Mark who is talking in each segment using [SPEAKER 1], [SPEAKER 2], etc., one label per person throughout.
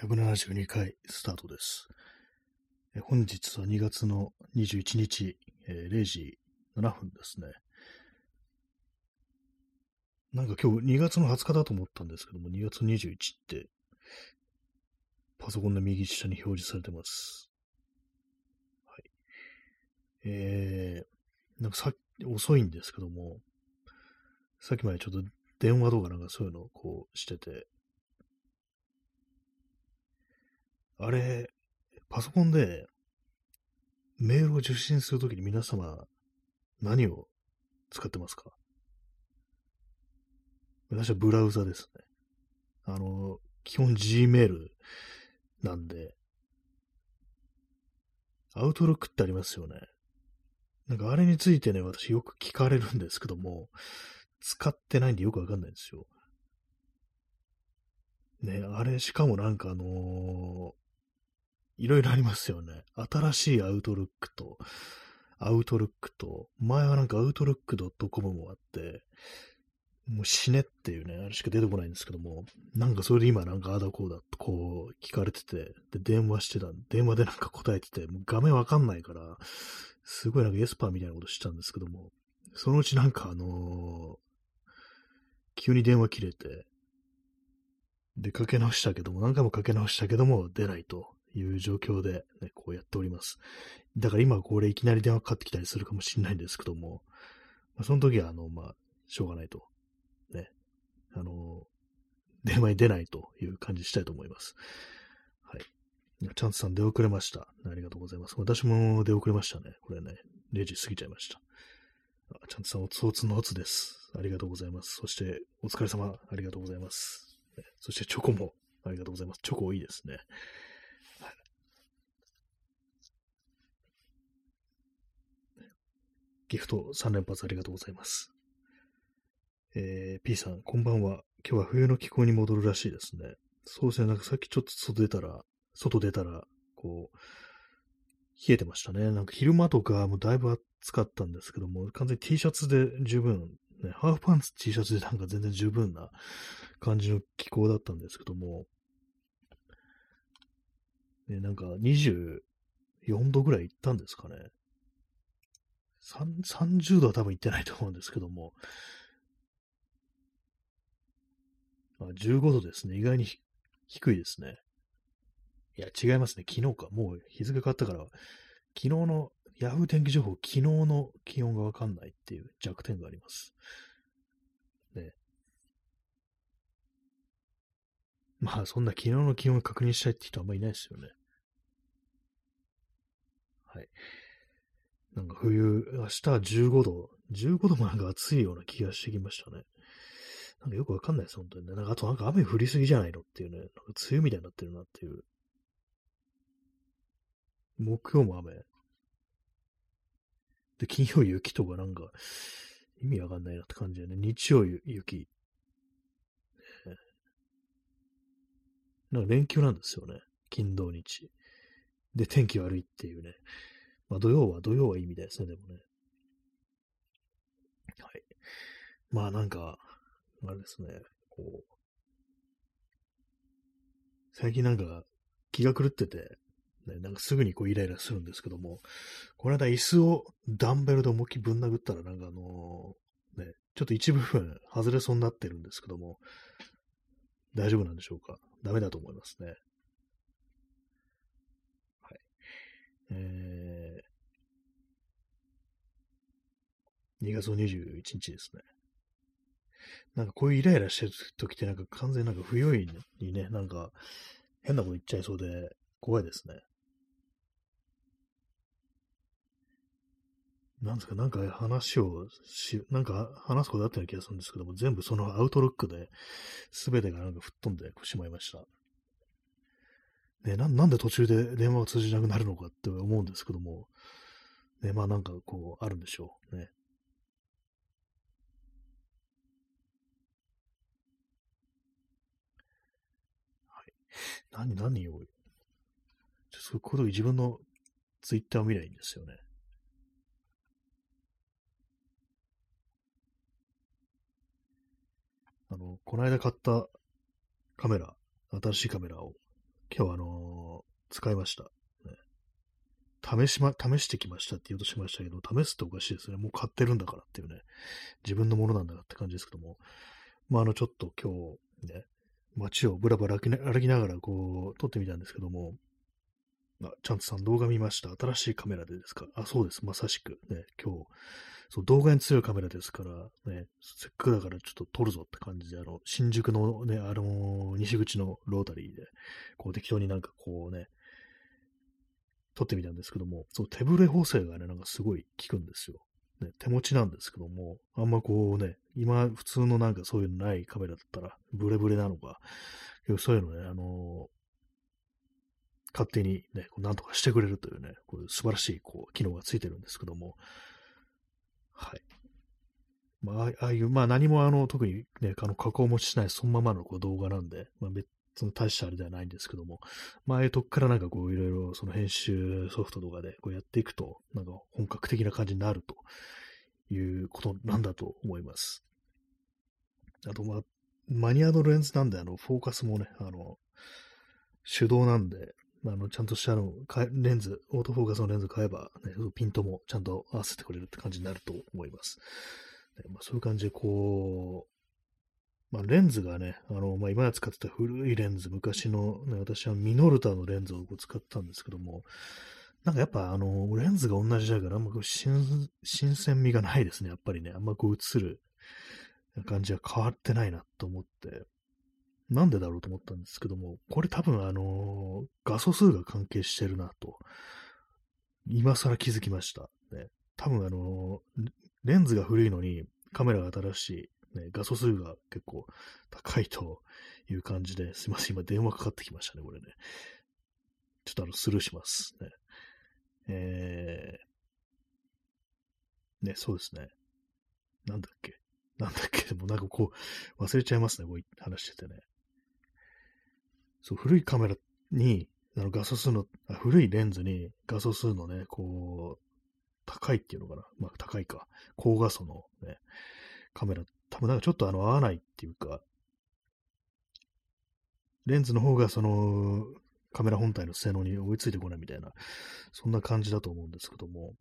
[SPEAKER 1] 172回スタートです。え本日は2月の21日、えー0時7分ですね。なんか今日2月の20日だと思ったんですけども、2月21って、パソコンの右下に表示されてます。はい。えー、なんかさっき、遅いんですけども、さっきまでちょっと電話とかなんかそういうのをこうしてて、あれ、パソコンでメールを受信するときに皆様何を使ってますか？私はブラウザですね。あの、基本 Gmail なんで、アウトロックってありますよね。なんかあれについてね、私よく聞かれるんですけども、使ってないんでよくわかんないんですよ。ね、あれ、しかもなんかあのーいろいろありますよね。新しいアウトルックと、アウトルックと、前はなんかアウトルック .com もあって、もう死ねっていうね、あれしか出てこないんですけども、なんかそれで今なんかあだこうだとこう聞かれてて、で、電話してた、電話でなんか答えてて、もう画面わかんないから、すごいなんかエスパーみたいなことしてたんですけども、そのうちなんかあのー急に電話切れて、で、かけ直したけども、何回もかけ直したけども、出ないという状況で、ね、こうやっております。だから今これいきなり電話かかってきたりするかもしれないんですけども、まあ、その時は、あの、まあ、しょうがないと。ね。あの、電話に出ないという感じしたいと思います。はい。チャンスさん出遅れました。ありがとうございます。私も出遅れましたね。これね、0時過ぎちゃいました。あチャンスさん、おつおつのおつです。ありがとうございます。そして、お疲れ様、ありがとうございます。そして、チョコも、ありがとうございます。チョコいいですね。はいギフト3連発ありがとうございます。えー、P さん、こんばんは。今日は冬の気候に戻るらしいですね。そうですね、なんかさっきちょっと外出たら、外出たら、こう、冷えてましたね。なんか昼間とかもだいぶ暑かったんですけども、完全に T シャツで十分、ね、ハーフパンツ T シャツでなんか全然十分な感じの気候だったんですけども、ね、なんか24度ぐらい行ったんですかね。3 30度は多分行ってないと思うんですけども、あ15度ですね。意外に低いですね。いや、違いますね。昨日か。もう日付変わったから、昨日の、ヤフー天気情報、昨日の気温がわかんないっていう弱点があります。ね。まあ、そんな昨日の気温を確認したいって人あんまりいないですよね。はい。なんか冬、明日は15度。15度もなんか暑いような気がしてきましたね。なんかよくわかんないです、本当にね。なんかあとなんか雨降りすぎじゃないのっていうね。なんか梅雨みたいになってるなっていう。木曜も雨。で、金曜雪とかなんか意味わかんないなって感じでね。日曜雪。なんか連休なんですよね。金土日。で、天気悪いっていうね。まあ土曜は、土曜はいいみたいですね、でもね。はい。まあなんか、あれですね、こう、最近なんか気が狂ってて、ね、なんかすぐにこうイライラするんですけども、この間椅子をダンベルで思いっきりぶん殴ったらなんかあのね、ちょっと一部分外れそうになってるんですけども、大丈夫なんでしょうか？ダメだと思いますね。はい。えー、2月の21日ですね。なんかこういうイライラしてる時ってなんか完全になんか不用意にね、なんか変なこと言っちゃいそうで怖いですね。なんですか、なんか話をし、なんか話すことあったような気がするんですけども、全部そのアウトロックで全てがなんか吹っ飛んでしまいました。ね、ななんで途中で電話が通じなくなるのかって思うんですけども、ね、まあなんかこう、あるんでしょうね。何、何を、そういうこと自分のツイッターを見ないいんですよね。あの、この間買ったカメラ、新しいカメラを今日はあのー使いました。試しま、試してきましたって言おうとしましたけど、試すっておかしいですね。もう買ってるんだからっていうね。自分のものなんだからって感じですけども。まあ、あの、ちょっと今日、ね、街をぶらぶら歩きながらこう、撮ってみたんですけども、あ、チャンツさん動画見ました。新しいカメラでですか？あ、そうです。まさしく。ね、今日、そう、動画に強いカメラですから、ね、せっかくだからちょっと撮るぞって感じで、あの、新宿のね、あの西口のロータリーで、こう適当になんかこうね、撮ってみたんですけども、そう、手ブレ補正がね、なんかすごい効くんですよ。ね、手持ちなんですけども、あんまこうね、今普通のなんかそういうのないカメラだったら、ブレブレなのか、そういうのね、あの勝手にね、こうなんとかしてくれるというね、こういう素晴らしいこう機能がついてるんですけども、はい。まあ、ああいう、まあ何もあの、特にね、あの、加工もしないそのままのこう動画なんで、まあ別の大したあれではないんですけども、まあああいうとこからなんかこういろいろその編集ソフトとかでこうやっていくと、なんか本格的な感じになるということなんだと思います。あとまあ、マニアルレンズなんで、あの、フォーカスもね、あの、手動なんで、あの、ちゃんとしたの、レンズ、オートフォーカスのレンズ買えば、ね、ピントもちゃんと合わせてくれるって感じになると思います。まあ、そういう感じで、こう、まあ、レンズがね、あの、まあ、今使ってた古いレンズ、昔の、ね、私はミノルタのレンズを使ったんですけども、なんかやっぱあの、レンズが同じだから、あんまこう新新鮮味がないですね、やっぱりね。あんまこう映る感じは変わってないなと思って、なんでだろうと思ったんですけども、これ多分あの、画素数が関係してるなと、今更気づきました。ね、多分あの、レンズが古いのにカメラが新しい、ね、画素数が結構高いという感じで、すいません、今電話かかってきましたね、これね。ちょっとあの、スルーします。ね。えー、ね、そうですね。なんだっけなんだっけでもなんかこう、忘れちゃいますね、こう話しててね。そう、古いカメラに、あの画素数のあ、古いレンズに画素数のね、こう、高いっていうのかな。まあ、高いか。高画素のね、カメラ、多分なんかちょっとあの、合わないっていうか、レンズの方がその、カメラ本体の性能に追いついてこないみたいな、そんな感じだと思うんですけども、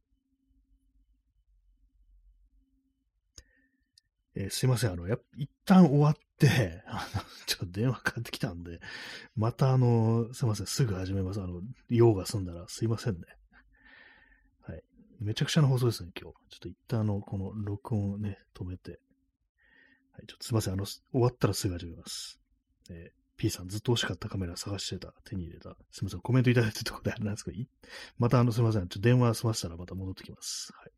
[SPEAKER 1] えー、すいません、あの、や一旦終わって、ちょっと電話かかってきたんで、またあの、すいません、すぐ始めます。あの、用が済んだらすいませんね。はい。めちゃくちゃな放送ですね、今日。ちょっと一旦あの、この録音をね、止めて。はい、ちょっとすいません、あの、終わったらすぐ始めます。えー P さんずっと欲しかったカメラ探してた、手に入れた。すみません、コメントいただいてるところであれなんですけど、またあの、すみません、ちょっと電話済ましたらまた戻ってきます。はい。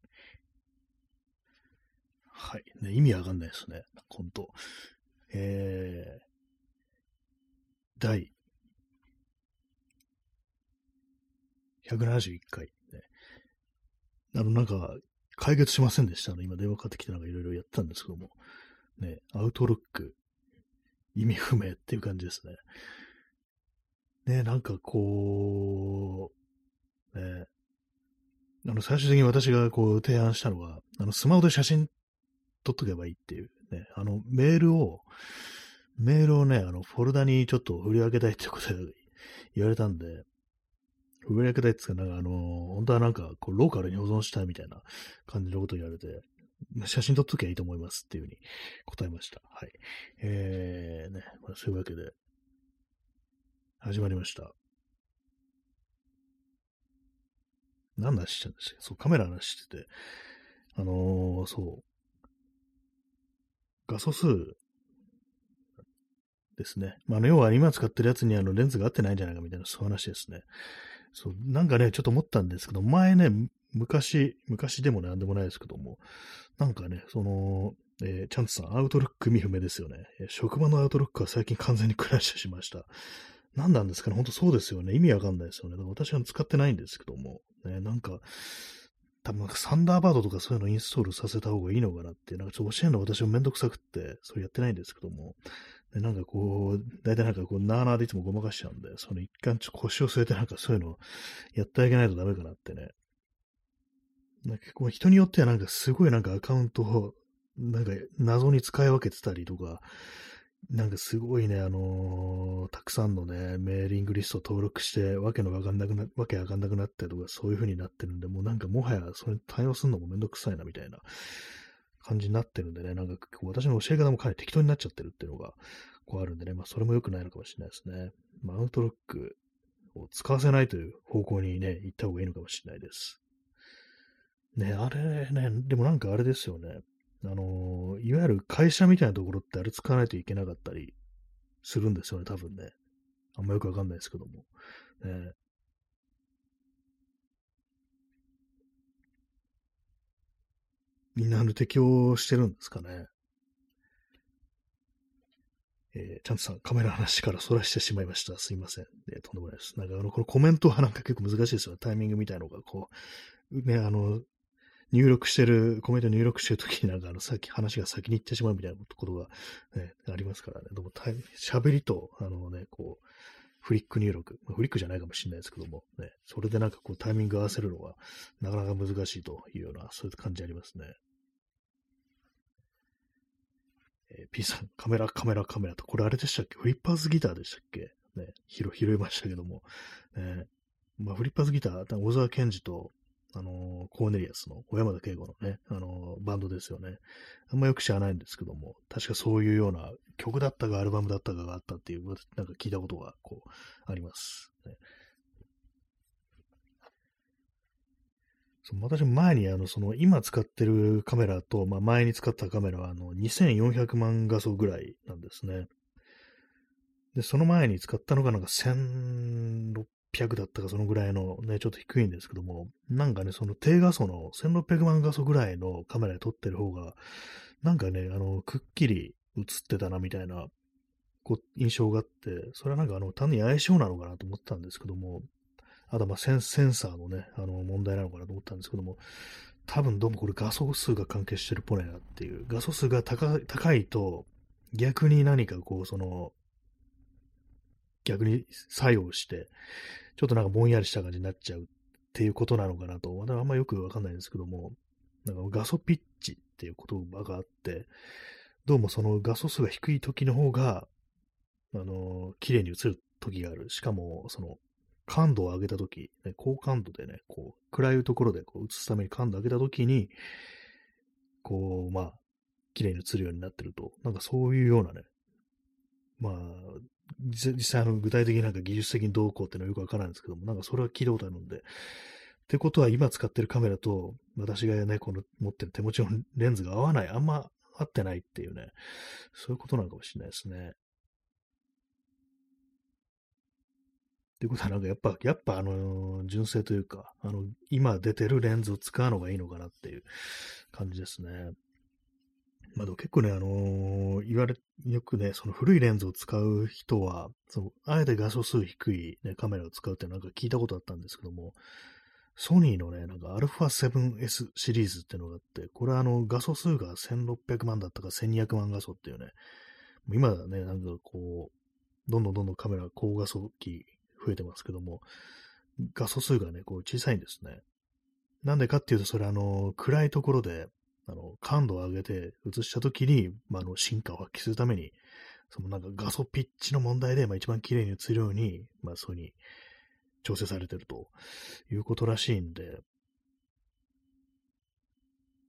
[SPEAKER 1] はい。ね、意味わかんないですね。本当えー、第171回、ね。あの、なんか、解決しませんでした。あの、今電話かかってきてなんかいろいろやってたんですけども。ね、アウトロック、意味不明っていう感じですね。ね、なんかこう、ね、あの、最終的に私がこう提案したのは、あの、スマホで写真撮っとけばいいっていうね、あの、メールを、メールをね、あの、フォルダにちょっと振り分けたいってことで言われたんで、振り分けたいっていうか、なんかあの、本当はなんか、こう、ローカルに保存したいみたいな感じのことを言われて、写真撮っときゃいいと思いますっていうふうに答えました。はい。えー、ね、まあ、そういうわけで、始まりました。何の話してんですか？そう、カメラの話してて、あのー、そう、画素数ですね。まあ、要は今使ってるやつにあのレンズが合ってないんじゃないかみたいな、そういう話ですね。そう、なんかね、ちょっと思ったんですけど、前ね、昔、昔でもなんでもないですけども、なんかね、その、えー、チャンツさん、アウトロック見不明ですよね。職場のアウトロックは最近完全にクラッシュしました。何なんですかね、ほんとそうですよね。意味わかんないですよね。だから私は使ってないんですけども、ね、なんか、多分サンダーバードとかそういうのインストールさせた方がいいのかなって、なんかちょっと教えるの私もめんどくさくって、それやってないんですけども、でなんかこう、大体なんかこう、なーなーでいつもごまかしちゃうんで、その一貫ちょ腰を据えてなんかそういうのやってあげないとダメかなってね。なんかこう人によってはなんかすごいなんかアカウントを、なんか謎に使い分けてたりとか、なんかすごいね、あのーたくさんのね、メーリングリスト登録して、わけのわかんなくな、わけわかんなくなってとか、そういう風になってるんで、もうなんかもはやそれに対応するのもめんどくさいなみたいな感じになってるんでね、なんか私の教え方もかなり適当になっちゃってるっていうのが、こうあるんでね、まあそれも良くないのかもしれないですね。まあアウトロックを使わせないという方向にね、行った方がいいのかもしれないです。ね、あれね、でもなんかあれですよね。あのいわゆる会社みたいなところってあれ使わないといけなかったりするんですよね、多分ね。あんまよくわかんないですけども。ね、みんなあの適応してるんですかね。えー、ちゃんとさん、カメラの話から逸らしてしまいました。すいません。えー、とんでもないです。なんかあの、このコメントはなんか結構難しいですよね。タイミングみたいのが、こう、ね、あの、入力してる、コメント入力してるときになんかあの、さっき話が先に行ってしまうみたいなことが、ね、ありますからね。でも、喋りと、あのね、こう、フリック入力、フリックじゃないかもしれないですけども、ね、それでなんかこうタイミング合わせるのがなかなか難しいというような、そういう感じありますね。えー、P さん、カメラ、カメラ、カメラ。と、これあれでしたっけ？フリッパーズギターでしたっけ？ね、拾、拾いましたけども、ね、まあ、フリッパーズギター、小沢健二と、あの、コーネリアスの小山田圭吾のね、あの、バンドですよね。あんまよく知らないんですけども、確かそういうような曲だったかアルバムだったかがあったっていう、なんか聞いたことが、こう、あります。ね、そう私、前に、あの、その、今使ってるカメラと、まあ、前に使ったカメラは、あの、2400万画素ぐらいなんですね。で、その前に使ったのが、なんか1600 600だったかそのぐらいのね、ちょっと低いんですけども、なんかね、その低画素の1600万画素ぐらいのカメラで撮ってる方が、なんかね、あの、くっきり映ってたなみたいな、こう、印象があって、それはなんかあの、単に相性なのかなと思ったんですけども、あとまあセンセンサーのね、あの、問題なのかなと思ったんですけども、多分どうもこれ画素数が関係してるっぽいなっていう、画素数が高いと、逆に何かこう、その、逆に作用して、ちょっとなんかぼんやりした感じになっちゃうっていうことなのかなと、まだあんまよくわかんないんですけども、なんか画素ピッチっていう言葉があって、どうもその画素数が低い時の方が、あの、綺麗に映る時がある。しかも、その、感度を上げた時、ね、高感度でね、こう、暗いところでこう映すために感度を上げた時に、こう、まあ、綺麗に映るようになってると、なんかそういうようなね、まあ、実際あの具体的になんか技術的にどうこうっていうのはよくわからないんですけども、なんかそれは聞いたことあるんで、ってことは今使ってるカメラと私がね、この持ってる手持ちのレンズが合わない、あんま合ってないっていうね、そういうことなのかもしれないですね。っていうことはなんかやっぱ、やっぱあの、純正というか、あの、今出てるレンズを使うのがいいのかなっていう感じですね。まあ結構ね、あのー、言われ、よくね、その古いレンズを使う人は、その、あえて画素数低い、ね、カメラを使うってなんか聞いたことあったんですけども、ソニーのね、なんか α7S シリーズってのがあって、これはあの画素数が1600万だったか1200万画素っていうね、今だね、なんかこう、どんどんどんどんカメラ高画素機増えてますけども、画素数がね、こう小さいんですね。なんでかっていうと、それあの、暗いところで、あの、感度を上げて映したときに、まあ、あの、進化を発揮するために、そのなんか画素ピッチの問題で、まあ、一番綺麗に映るように、まあ、そういうふうに調整されてるということらしいんで、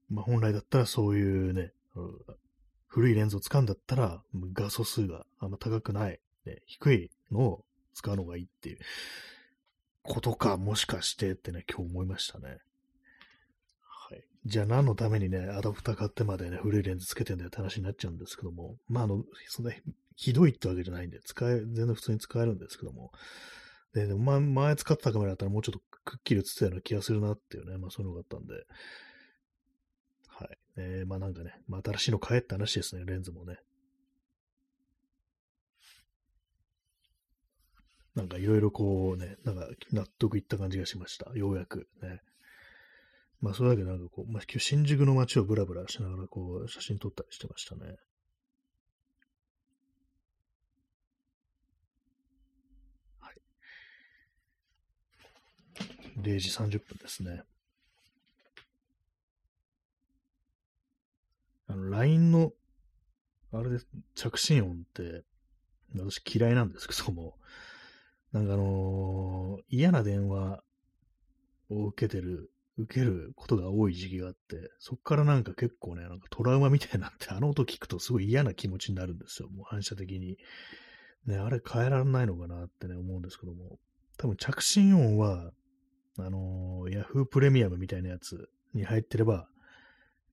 [SPEAKER 1] まあ、本来だったらそういうね、古いレンズを使うんだったら、画素数があんま高くない、ね、低いのを使うのがいいっていうことか、もしかしてってね、今日思いましたね。じゃあ何のためにね、アダプター買ってまでね、古いレンズつけてんだよって話になっちゃうんですけども、まあ、あの、そんな、ひどいってわけじゃないんで、使え、全然普通に使えるんですけども、で、でもま前使ってたカメラだったらもうちょっとくっきり映ってたような気がするなっていうね、まあそういうのがあったんで、はい。えー、まあなんかね、まあ新しいの買えって話ですね、レンズもね。なんかいろいろこうね、なんか納得いった感じがしました。ようやくね。まあ、それだけなんかこう、まあ、今日新宿の街をブラブラしながらこう、写真撮ったりしてましたね。はい。0時30分ですね。あの、LINE の、あれで着信音って、私嫌いなんですけども、なんかあのー嫌な電話を受けてる、受けることが多い時期があって、そっからなんか結構ね、なんかトラウマみたいになって、あの音聞くとすごい嫌な気持ちになるんですよ、もう反射的に。ね、あれ変えられないのかなってね、思うんですけども、多分着信音は、あのー、Yahoo プレミアムみたいなやつに入ってれば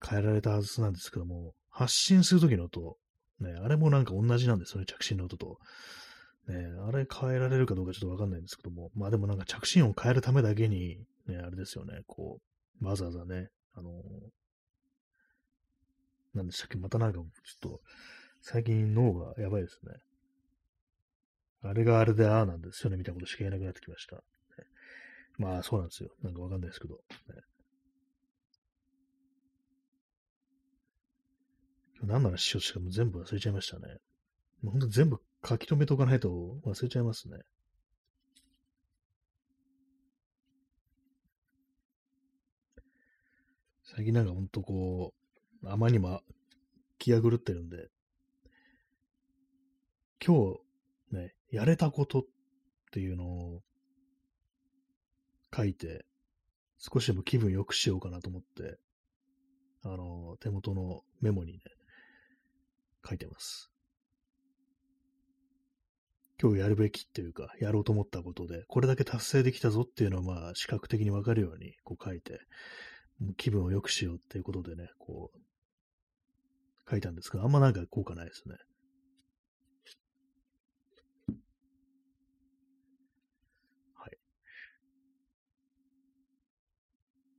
[SPEAKER 1] 変えられたはずなんですけども、発信するときの音、ね、あれもなんか同じなんですよね、着信の音と。ね、あれ変えられるかどうかちょっとわかんないんですけども、まあでもなんか着信音変えるためだけに、ね、あれですよね、こう、わざわざね、あのー、なんでしたっけ、またなんかちょっと、最近脳がやばいですね。あれがあれでああなんですよね、みたいなことしか言えなくなってきました。ねまあそうなんですよ。なんかわかんないですけど。ね今日何の話しようとしかも全部忘れちゃいましたね。もうほんと全部書き留めとかないと忘れちゃいますね。最近なんかほんとこう、あまりにも気が狂ってるんで、今日ね、やれたことっていうのを書いて、少しでも気分良くしようかなと思って、あの、手元のメモにね、書いてます。今日やるべきっていうか、やろうと思ったことで、これだけ達成できたぞっていうのは、まあ、視覚的にわかるように、こう書いて、気分を良くしようっていうことでね、こう、書いたんですけど、あんまなんか効果ないですね。はい。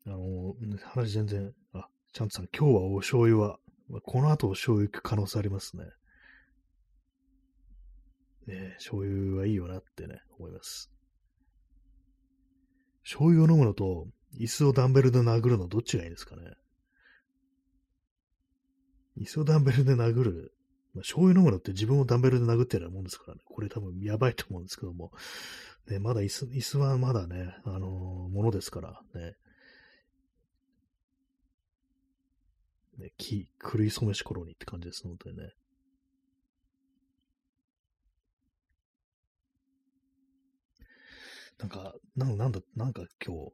[SPEAKER 1] あの、話全然、あ、ちゃんとさん、今日はお醤油は、この後お醤油行く可能性ありますね。ねえ、醤油はいいよなってね、思います。醤油を飲むのと、椅子をダンベルで殴るのどっちがいいですかね。椅子をダンベルで殴る。まあ、醤油飲むのって自分をダンベルで殴ってるようなもんですからね。これ多分やばいと思うんですけども。ね、まだ椅子、椅子はまだね、あのーものですからね。ね、木、狂い染めし頃にって感じです、本当にね。なんか、ななんだ、なんか今日、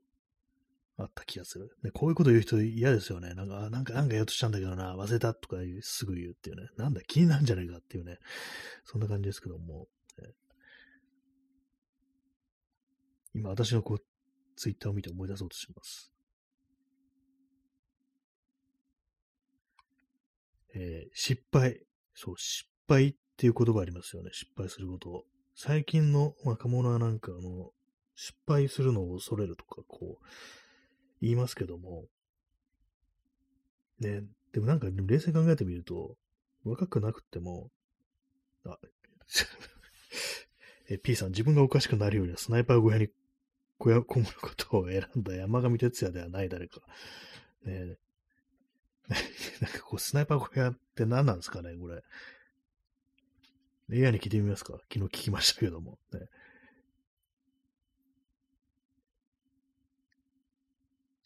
[SPEAKER 1] あった気がする。ね、こういうこと言う人嫌ですよね。なんか、なんか、なんか言おうとしたんだけどな、忘れたとかすぐ言うっていうね。なんだ、気になるんじゃないかっていうね。そんな感じですけども。今、私のこう、ツイッターを見て思い出そうとします。えー失敗。そう、失敗っていう言葉ありますよね。失敗することを。最近の若者はなんか、あの、失敗するのを恐れるとか、こう、言いますけども、ね、でもなんか、冷静に考えてみると、若くなくても、あ、え、P さん、自分がおかしくなるようにはスナイパー小屋に小屋こもることを選んだ山上哲也ではない誰か。ね なんかこう、スナイパー小屋って何なんですかね、これ。AI に聞いてみますか昨日聞きましたけども。ね、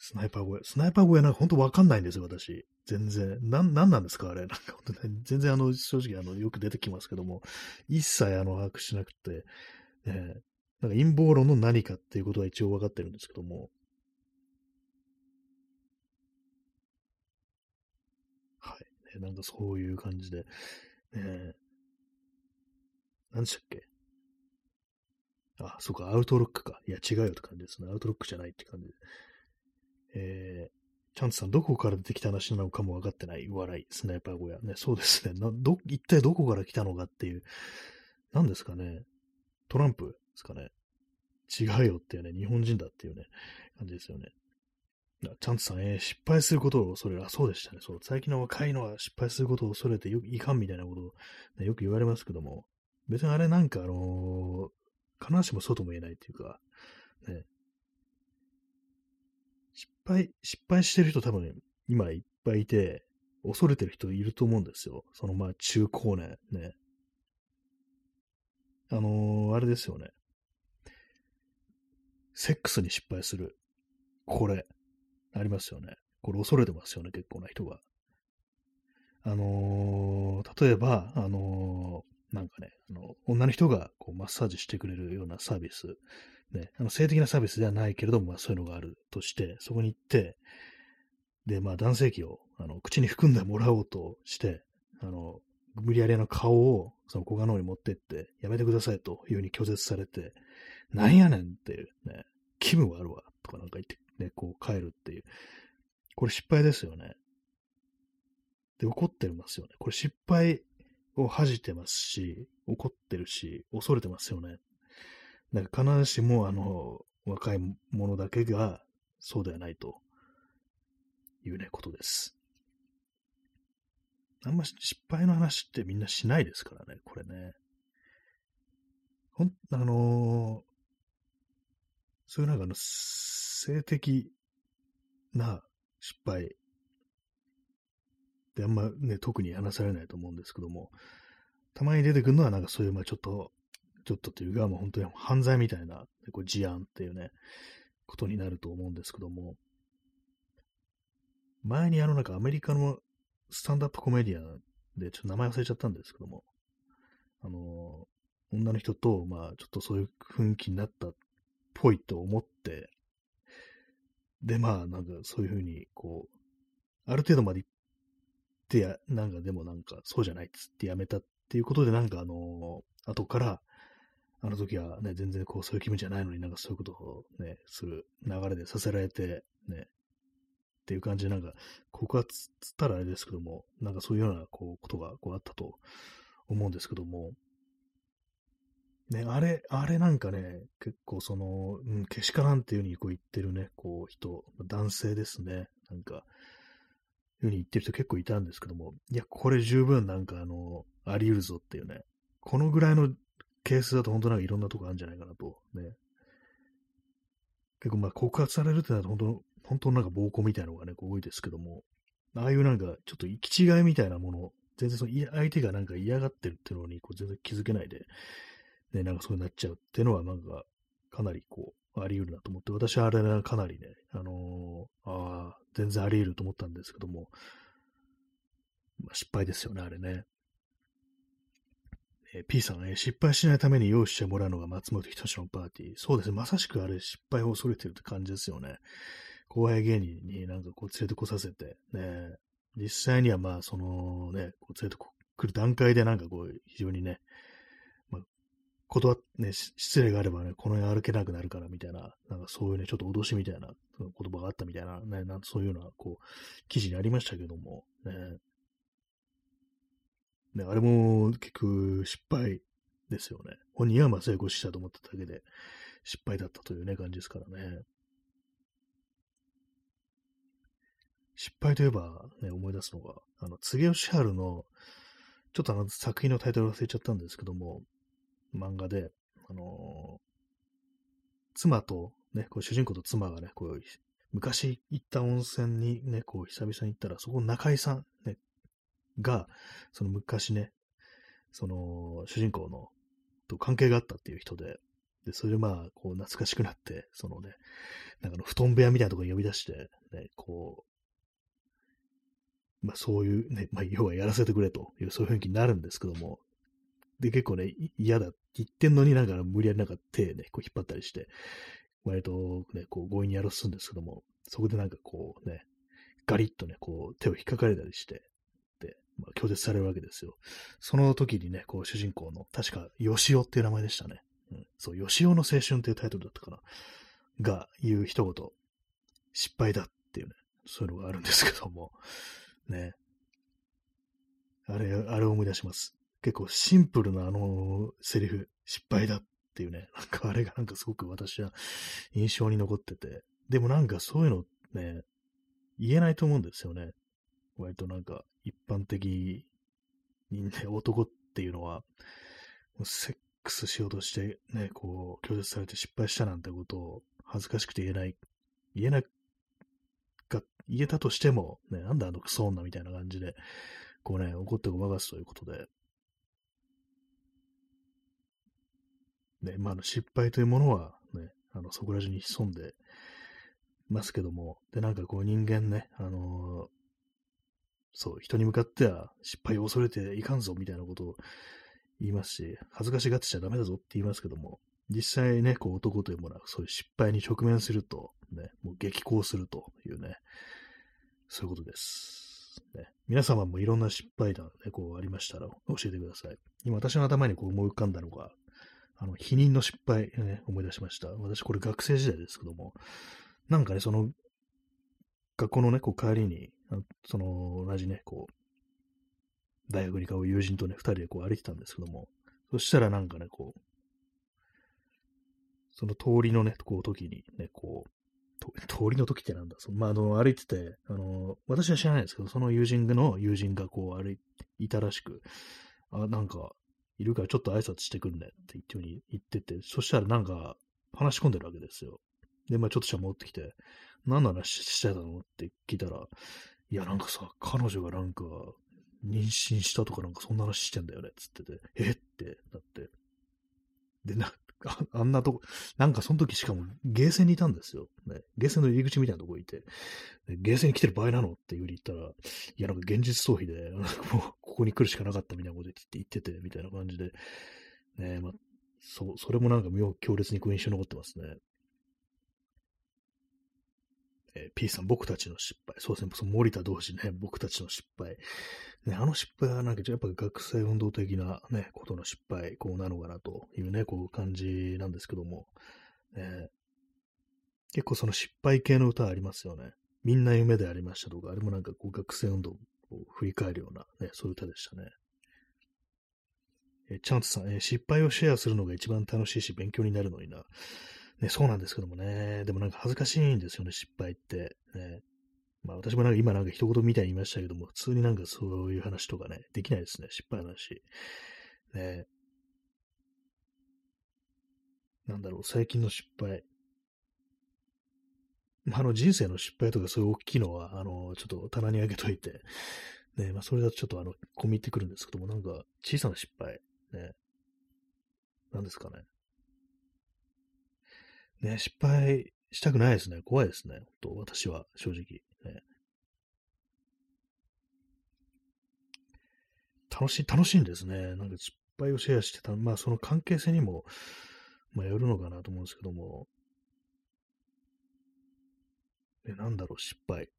[SPEAKER 1] スナイパー小屋。スナイパー小屋なんか本当わかんないんですよ、私。全然。なん、なんなんですかあれ。なんか本当に全然あの、正直あの、よく出てきますけども、一切あの、把握しなくて、ね、なんか陰謀論の何かっていうことは一応分かってるんですけども、はい。ね、なんかそういう感じで、ね、何でしたっけ？あ、そうか、アウトロックか。いや、違うよって感じですね。アウトロックじゃないって感じで。えー、チャンツさん、どこから出てきた話なのかも分かってない。笑い、スナイパー小屋。ね、そうですね。な、ど、一体どこから来たのかっていう、何ですかね。トランプですかね。違うよっていうね、日本人だっていうね、感じですよね。チャンツさん、えー失敗することを恐れる。あ、そうでしたね。そう。最近の若いのは失敗することを恐れてよいかんみたいなことを、ね、よく言われますけども、別にあれなんかあのー必ずしもそうとも言えないっていうか、ね、敗、失敗してる人多分、今いっぱいいて、恐れてる人いると思うんですよ。そのまあ中高年ね。あのーあれですよね。セックスに失敗する。これ、ありますよね。これ恐れてますよね、結構な人が。あのー例えば、あのーなんかね、あの女の人がこうマッサージしてくれるようなサービス、ね、あの性的なサービスではないけれども、まあ、そういうのがあるとして、そこに行って、で、まあ、男性器をあの口に含んでもらおうとして、あの、無理やりの顔をその小顔の方に持ってって、やめてくださいというふうに拒絶されて、なんやねんっていうね、気分はあるわ、とかなんか言って、ね、こう帰るっていう。これ失敗ですよね。で、怒ってますよね。これ失敗を恥じてますし、怒ってるし、恐れてますよね。だか必ずしも、あの、若い者だけがそうではないというね、ことです。あんま失敗の話ってみんなしないですからね、これね。ほん、あのーそういうなんかあの、性的な失敗ってあんまね、特に話されないと思うんですけども、たまに出てくるのはなんかそういう、まあちょっと、ちょっとというか、もう本当に犯罪みたいな、こう事案っていうね、ことになると思うんですけども、前にあのなんかアメリカのスタンダップコメディアンで、ちょっと名前忘れちゃったんですけども、あの、女の人と、まあちょっとそういう雰囲気になったっぽいと思って、で、まあなんかそういうふうに、こう、ある程度まで行ってや、なんかでもなんかそうじゃないっつってやめたっていうことで、なんかあの、後から、あの時はね、全然こうそういう気分じゃないのになんかそういうことをね、する流れでさせられて、ね、っていう感じでなんか告発つったらあれですけども、なんかそういうようなこうことがこうあったと思うんですけども、ね、あれ、あれなんかね、結構その、うん、けしからんっていう風にこう言ってるね、こう人、男性ですね、なんか、いう風に言ってる人結構いたんですけども、いや、これ十分なんかあの、あり得るぞっていうね、このぐらいのケースだと本当なんかいろんなとこあるんじゃないかなと、ね。結構まあ告発されるってなると本当、本当なんか暴行みたいなのがね、こう多いですけども、ああいうなんかちょっと行き違いみたいなもの、全然その相手がなんか嫌がってるっていうのにこう全然気づけないで、ね、なんかそうなっちゃうっていうのはなんかかなりこう、あり得るなと思って、私はあれはかなりね、あのーああ、全然あり得ると思ったんですけども、まあ、失敗ですよね、あれね。え P さん、ね、失敗しないために用意してもらうのが松本人志のパーティー。そうですね。まさしくあれ失敗を恐れてるって感じですよね。後輩芸人になんかこう連れてこさせて、ね、実際にはまあそのね、こう連れてこ来る段階でなんかこう非常にね、まあ、断っね、失礼があればね、この辺歩けなくなるからみたいな、なんかそういうね、ちょっと脅しみたいな言葉があったみたいな、ね、なんそういうようなこう記事にありましたけども、ね、ね、あれも結局失敗ですよね。本人はまあ成功したと思っただけで失敗だったというね、感じですからね。失敗といえば、ね、思い出すのが、あの、柘義春の、ちょっとあの作品のタイトル忘れちゃったんですけども、漫画で、あのー妻と、ね、こう主人公と妻がね、こう、昔行った温泉にね、こう久々に行ったら、そこの中井さん、ね、が、その昔ね、その主人公のと関係があったっていう人で、で、それでまあ、こう懐かしくなって、そのね、なんかの布団部屋みたいなところに呼び出して、ね、こう、まあそういうね、まあ要はやらせてくれというそういう雰囲気になるんですけども、で、結構ね、嫌だって言ってんのになんか無理やりなんか手ね、こう引っ張ったりして、割とね、こう強引にやろうとするんですけども、そこでなんかこうね、ガリッとね、こう手を引っかかれたりして、まあ、拒絶されるわけですよ。その時にね、こう主人公の、確か、ヨシオっていう名前でしたね。うん、そう、ヨシオの青春っていうタイトルだったかな。が、言う一言、失敗だっていうね、そういうのがあるんですけども、ね。あれ、あれを思い出します。結構シンプルなあのセリフ、失敗だっていうね、なんかあれがなんかすごく私は印象に残ってて、でもなんかそういうのね、言えないと思うんですよね。割となんか一般的にね、男っていうのは、セックスしようとしてね、こう、拒絶されて失敗したなんてことを恥ずかしくて言えない、言えなか、言えたとしても、ね、なんだあのクソ女みたいな感じで、こうね、怒ってごまかすということで、ね、まあ、失敗というものはね、あの、そこら中に潜んでますけども、で、なんかこう人間ね、あのそう、人に向かっては失敗を恐れていかんぞみたいなことを言いますし、恥ずかしがってちゃダメだぞって言いますけども、実際ね、こう男というものはそういう失敗に直面すると、ね、もう激高するというね、そういうことです。ね、皆様もいろんな失敗談ね、こうありましたら教えてください。今私の頭にこう思い浮かんだのが、あの、否認の失敗、ね、思い出しました。私これ学生時代ですけども、なんかね、その、学校のね、こう帰りに、その、同じね、こう、大学に通う友人とね、二人でこう歩いてたんですけども、そしたらなんかね、こう、その通りのね、こう時にね、こう、通りの時ってなんだ？その、まあ、あの、歩いてて、あの、私は知らないですけど、その友人の友人がこう歩いいたらしく、あ、なんか、いるからちょっと挨拶してくんねって言って言ってて、そしたらなんか話し込んでるわけですよ。で、まあちょっとしたら戻ってきて、何の話してたの？って聞いたら、いや、なんかさ、彼女がなんか、妊娠したとかなんかそんな話してんだよね、つってて、え？ってなって。で、な、あんなとこ、なんかその時しかもゲーセンにいたんですよ。ね、ゲーセンの入り口みたいなとこいて、ゲーセンに来てる場合なの？っていうに言ったら、いや、なんか現実逃避で、もうここに来るしかなかったみたいなこと言ってて、みたいな感じで、ね、まあ、そ、それもなんか妙強烈に印象に残ってますね。えー、P さん、僕たちの失敗。そうですね、その森田同士ね、僕たちの失敗。ね、あの失敗はなんか、やっぱ学生運動的なね、ことの失敗、こうなのかなというね、こう感じなんですけども、ね、結構その失敗系の歌ありますよね。みんな夢でありましたとか、あれもなんかこう学生運動を振り返るような、ね、そういう歌でしたね。えチャンツさん、え失敗をシェアするのが一番楽しいし勉強になるのにな。ね、そうなんですけどもね。でもなんか恥ずかしいんですよね、失敗って。ね。まあ私もなんか今なんか一言みたいに言いましたけども、普通になんかそういう話とかね、できないですね、失敗話。ね。なんだろう、最近の失敗。まあ、あの人生の失敗とかそういう大きいのは、あの、ちょっと棚に上げといて、ね、まあそれだとちょっとあの、込み入ってくるんですけども、なんか小さな失敗、ね。何ですかね。ね、失敗したくないですね。怖いですね。と私は、正直。ね、楽しい、楽しいんですね。なんか失敗をシェアしてた、まあその関係性にも、まあよるのかなと思うんですけども。え、なんだろう、失敗。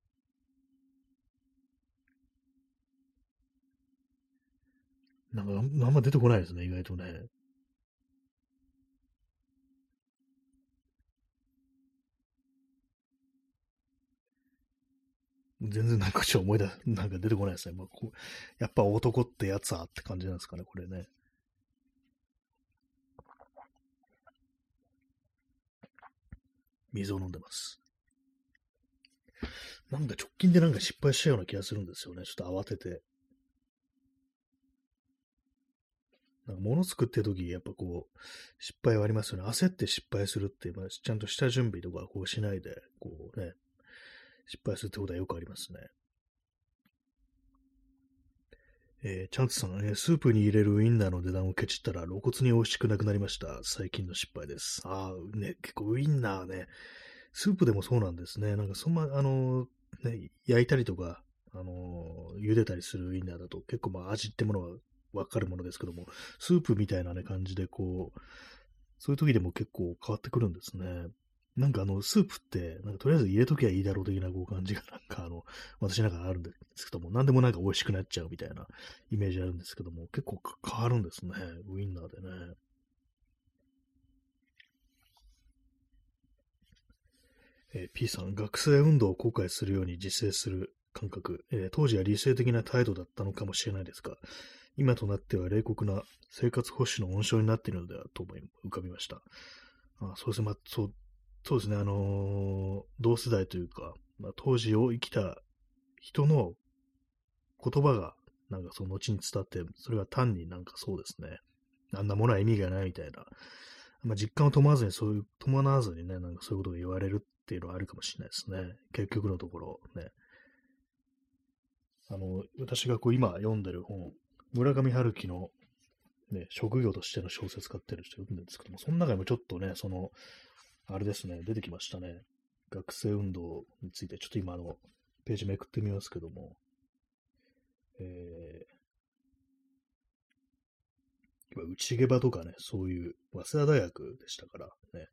[SPEAKER 1] なんかあんま出てこないですね、意外とね。全然なんかちょっと思い出、なんか出てこないですね。まあ、こやっぱ男ってやつはって感じなんですかね、これね。水を飲んでます。なんか直近でなんか失敗したような気がするんですよね。ちょっと慌てて。なんか物作ってる時、やっぱこう、失敗はありますよね。焦って失敗するって、まあ、ちゃんと下準備とかこうしないで、こうね、失敗するってことはよくありますね。えー、チャンツさん、えー、スープに入れるウインナーの値段をケチったら露骨に美味しくなくなりました。最近の失敗です。ああ、ね、結構ウインナーね、スープでもそうなんですね。なんかそんな、あのー、ね、焼いたりとか、あの茹でたりするウインナーだと結構まあ味ってものはわかるものですけども、スープみたいなね、感じでこう、そういう時でも結構変わってくるんですね。なんかあの、スープって、なんかとりあえず入れときゃいいだろう的なこう感じがなんかあの、私なんかあるんですけども、なんでもなんか美味しくなっちゃうみたいなイメージあるんですけども、結構変わるんですね。ウインナーでね。えー、P さん、学生運動を後悔するように自制する感覚、えー、当時は理性的な態度だったのかもしれないですが、今となっては冷酷な生活保守の温床になっているのではと思い浮かびました。あそうですね、まあ、そうそうですね、あのー、同世代というか、まあ、当時を生きた人の言葉が、なんかその後に伝って、それが単になんかそうですね、あんなものは意味がないみたいな、まあ、実感を伴わずに、そういう、伴わずにね、なんかそういうことが言われるっていうのはあるかもしれないですね。結局のところ、ね。あの、私がこう今読んでる本、村上春樹のね、職業としての小説家っている人読んでるんですけども、その中にもちょっとね、その、あれですね、出てきましたね。学生運動について、ちょっと今、あの、ページめくってみますけども、えー、内毛場とかね、そういう、早稲田大学でしたからね、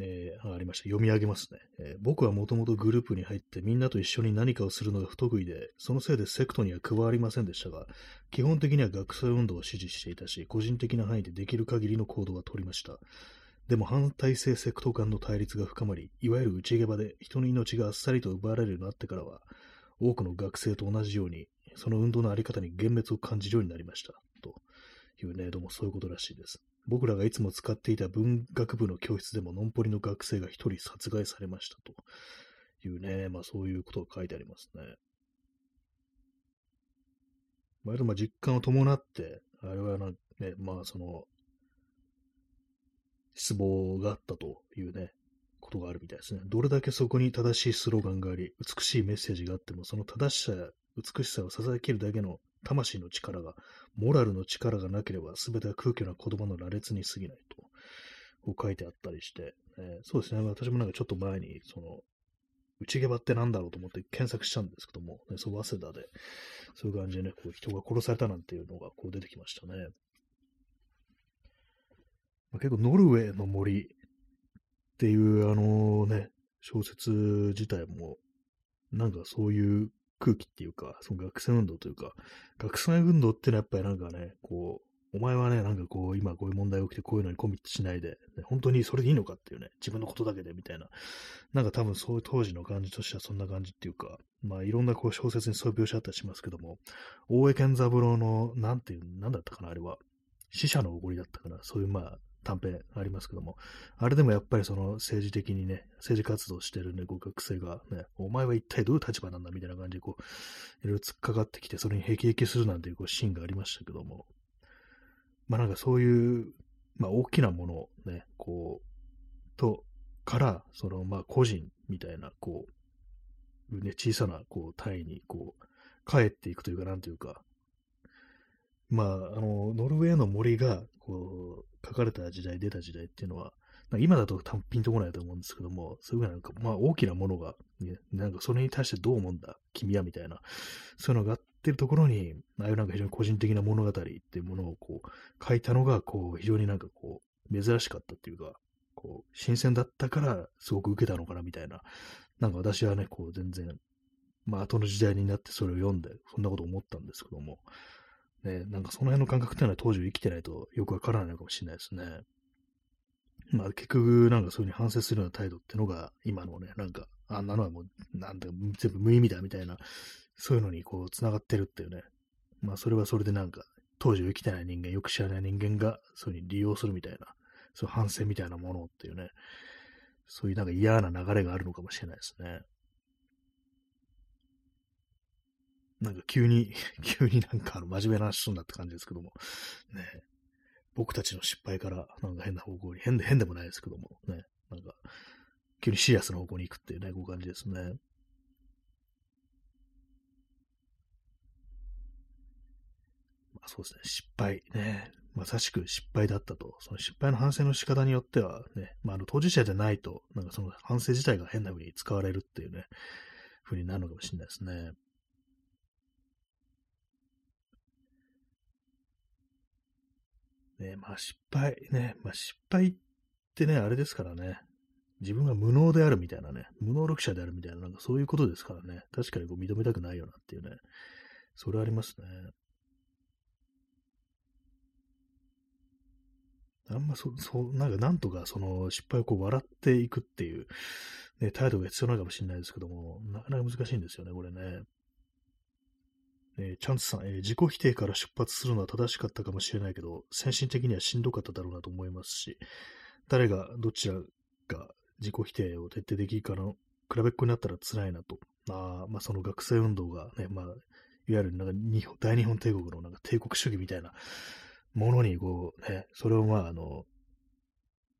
[SPEAKER 1] えー、ありました。読み上げますね。えー、僕はもともとグループに入ってみんなと一緒に何かをするのが不得意で、そのせいでセクトには加わりませんでしたが、基本的には学生運動を支持していたし、個人的な範囲でできる限りの行動は取りました。でも反体制セクト間の対立が深まり、いわゆる内毛場で人の命があっさりと奪われるようになってからは、多くの学生と同じように、その運動のあり方に幻滅を感じるようになりました。というね、どうもそういうことらしいです。僕らがいつも使っていた文学部の教室でも、のんぽりの学生が一人殺害されましたというね、まあそういうことが書いてありますね。まあ、まあ実感を伴って、あれはな、ね、まあその、失望があったというね、ことがあるみたいですね。どれだけそこに正しいスローガンがあり、美しいメッセージがあっても、その正しさや美しさを支えきるだけの魂の力が、モラルの力がなければ、すべては空虚な言葉の羅列に過ぎないと、こう書いてあったりして、えー、そうですね、私もなんかちょっと前に、その、内毛場ってなんだろうと思って検索したんですけども、ね、そう、早稲田で、そういう感じでね、こう人が殺されたなんていうのがこう出てきましたね。まあ、結構、ノルウェーの森っていう、あのね、小説自体も、なんかそういう空気っていうか、その学生運動というか、学生運動ってのはやっぱりなんかね、こう、お前はね、なんかこう、今こういう問題が起きてこういうのにコミットしないで、ね、本当にそれでいいのかっていうね、自分のことだけでみたいな、なんか多分そういう当時の感じとしてはそんな感じっていうか、まあいろんなこう小説にそういう描写あったりしますけども、大江健三郎の、なんていう、なんだったかな、あれは、死者のおごりだったかな、そういうまあ、短編ありますけども、あれでもやっぱりその政治的にね、政治活動してるね、ご学生がね、お前は一体どういう立場なんだみたいな感じでこう、いろいろ突っかかってきて、それに辟易するなんていうこうシーンがありましたけども、まあなんかそういう、まあ大きなものをね、こう、と、から、そのまあ個人みたいな、こう、ね、小さなこう単位にこう、帰っていくというか、なんというか、まあ、あの、ノルウェーの森が、こう、書かれた時代、出た時代っていうのは、今だと多分ピンとこないと思うんですけども、そういうなんか、まあ大きなものが、ね、なんかそれに対してどう思うんだ、君はみたいな、そういうのがあってるところに、ああいうなんか非常に個人的な物語っていうものをこう、書いたのが、こう、非常になんかこう、珍しかったっていうか、こう、新鮮だったから、すごく受けたのかなみたいな、なんか私はね、こう、全然、まあ後の時代になってそれを読んで、そんなこと思ったんですけども、ね、なんかその辺の感覚っていうのは当時生きてないとよくわからないのかもしれないですね。まあ結局なんかそういうふうに反省するような態度っていうのが今のね、なんかあんなのはもうなんだか全部無意味だみたいな、そういうのにこう繋がってるっていうね。まあそれはそれでなんか当時生きてない人間、よく知らない人間がそういうふうに利用するみたいな、そういう反省みたいなものっていうね、そういうなんか嫌な流れがあるのかもしれないですね。なんか急に、急になんかあの真面目な話すんだって感じですけども、ね、僕たちの失敗からなんか変な方向に、変で、変でもないですけども、ね、なんか、急にシリアスな方向に行くっていうね、こういう感じですね。まあそうですね、失敗ね。まさしく失敗だったと。その失敗の反省の仕方によってはね、まあ、あの当事者じゃないと、なんかその反省自体が変な風に使われるっていうね、風になるのかもしれないですね。ね、まあ失敗、ね、まあ失敗ってね、あれですからね、自分が無能であるみたいなね、無能力者であるみたいな、なんかそういうことですからね、確かにこう認めたくないよなっていうね、それありますね。あんまそ、そう、なんかなんとかその失敗をこう笑っていくっていう、ね、態度が必要なのかもしれないですけども、なかなか難しいんですよね、これね。えー、チャンスさん、えー、自己否定から出発するのは正しかったかもしれないけど、精神的にはしんどかっただろうなと思いますし、誰がどちらが自己否定を徹底できるかの比べっこになったら辛いなと。あまあ、その学生運動がね、まあ、いわゆるなんか日本大日本帝国のなんか帝国主義みたいなものにこうね、それをまああの、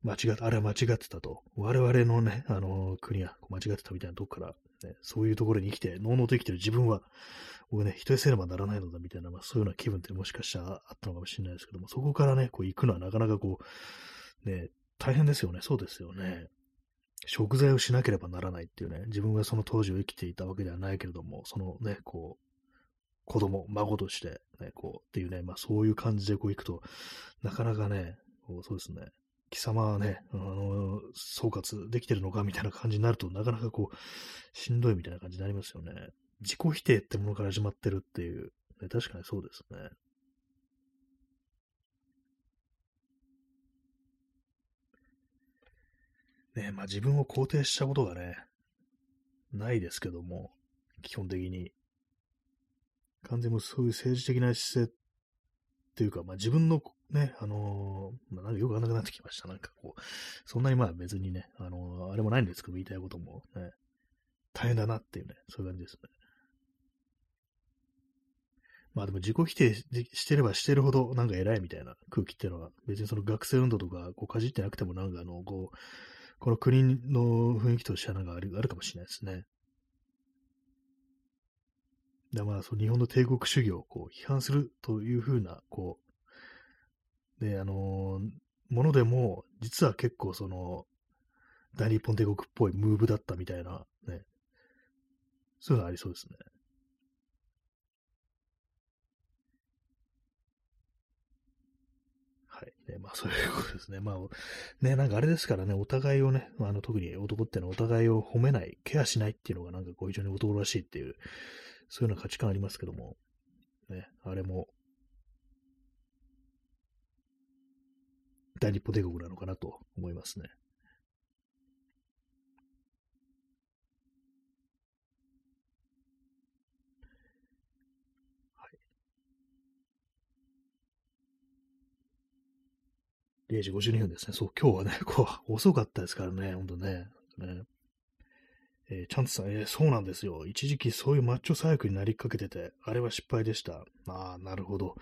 [SPEAKER 1] 間違って、あれは間違ってたと。我々のね、あの国は間違ってたみたいなとこから、ね、そういうところに生きて、のうのうと生きてる自分は僕ね、人にせねばならないのだみたいな、まあ、そういうような気分ってもしかしたらあったのかもしれないですけども、そこからね、こう行くのはなかなかこう、ね、大変ですよね。そうですよね。食材をしなければならないっていうね、自分はその当時を生きていたわけではないけれども、そのね、こう、子供、孫として、ね、こう、っていうね、まあそういう感じでこう行くと、なかなかね、こうそうですね、貴様はね、あの、総括できてるのかみたいな感じになると、なかなかこう、しんどいみたいな感じになりますよね。自己否定ってものから始まってるっていう、ね、確かにそうですね。ねまあ自分を肯定したことがね、ないですけども、基本的に。完全にそういう政治的な姿勢っていうか、まあ自分のね、あのー、まあ、なんかよくわかんなくなってきました。なんかこう、そんなにまあ別にね、あのー、あれもないんですけど、言いたいこともね、大変だなっていうね、そういう感じですね。まあでも自己否定してればしてるほどなんか偉いみたいな空気っていうのは別にその学生運動とかこうかじってなくてもなんかあの、こう、この国の雰囲気としてはなんかあるあるかもしれないですね。でまあ、その日本の帝国主義をこう批判するというふうな、こう、で、あの、ものでも、実は結構その、大日本帝国っぽいムーブだったみたいな、ね、そういうのありそうですね。はい。ね、まあそういうことですね。まあ、ね、なんかあれですからね、お互いをね、あの特に男ってのはお互いを褒めない、ケアしないっていうのがなんかこう非常に男らしいっていう、そういうような価値観ありますけども、ね、あれも、大日本帝国なのかなと思いますね。はい0時52分ですね。そう、今日はね、こう、遅かったですからね、ほんとね。ねえー、チャンツさん、えー、そうなんですよ。一時期そういうマッチョ左翼になりかけてて、あれは失敗でした。ああ、なるほど。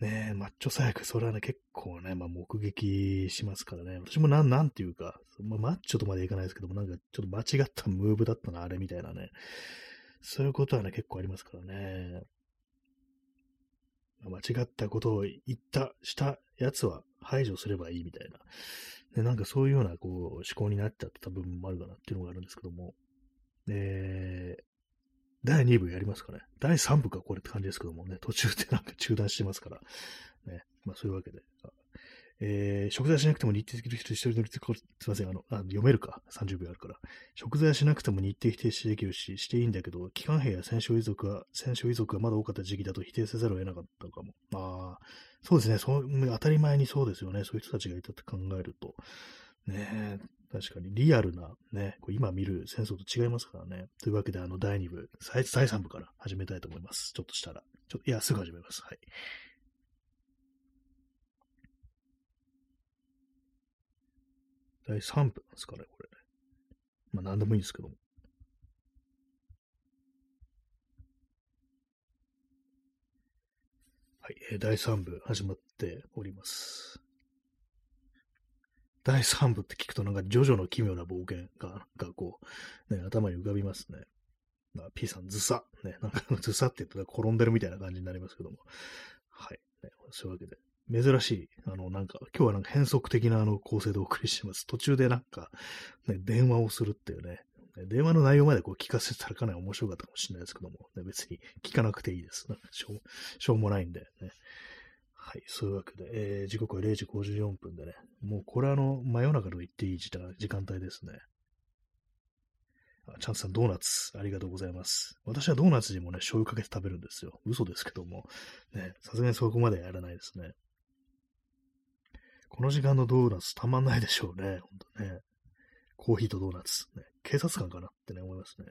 [SPEAKER 1] ねマッチョ左翼、それはね、結構ね、まあ、目撃しますからね。私もなん、なんていうか、まあ、マッチョとまでいかないですけども、なんかちょっと間違ったムーブだったな、あれみたいなね。そういうことはね、結構ありますからね。間違ったことを言った、したやつは排除すればいいみたいな。で、なんかそういうようなこう思考になっちゃった部分もあるかなっていうのがあるんですけども。で、第2部やりますかね。第3部かこれって感じですけどもね、途中でなんか中断してますから。ね。まあそういうわけで。えー、食材しなくても日程できる人一人乗りすいません、あの、あ読めるか、30秒あるから。食材しなくても日程否定しできるし、していいんだけど、機関兵や戦勝遺族は、戦勝遺族がまだ多かった時期だと否定せざるを得なかったかも。ああ、そうですね、そう、当たり前にそうですよね。そういう人たちがいたって考えると。ね確かにリアルな、ね、こう今見る戦争と違いますからね。というわけで、あの、第2部、第3部から始めたいと思います。ちょっとしたら。ちょいや、すぐ始めます。はい。第3分ですかね、これ。まあ、なんでもいいんですけども。はい、えー、第3部始まっております。第3部って聞くとなんか、ジョジョの奇妙な冒険が、がこう、ね、頭に浮かびますね。まあ、P さん、ずさ。ね、なんか、ずさって言ったら転んでるみたいな感じになりますけども。はい。ね、そういうわけで、珍しい、あの、なんか、今日はなんか変則的なあの構成でお送りしてます。途中でなんか、ね、電話をするっていうね、電話の内容までこう聞かせたらかなり面白かったかもしれないですけども、ね、別に聞かなくていいです。しょうしょうもないんで、ね。はい、そういうわけで、えー、時刻は0時54分でね、もうこれあの、真夜中と言っていい時間帯ですね。チャンスさん、ドーナツ、ありがとうございます。私はドーナツにもね、醤油かけて食べるんですよ。嘘ですけども。ね、さすがにそこまでやらないですね。この時間のドーナツたまんないでしょうね。ほんとね。コーヒーとドーナツ。ね、警察官かなってね、思いますね。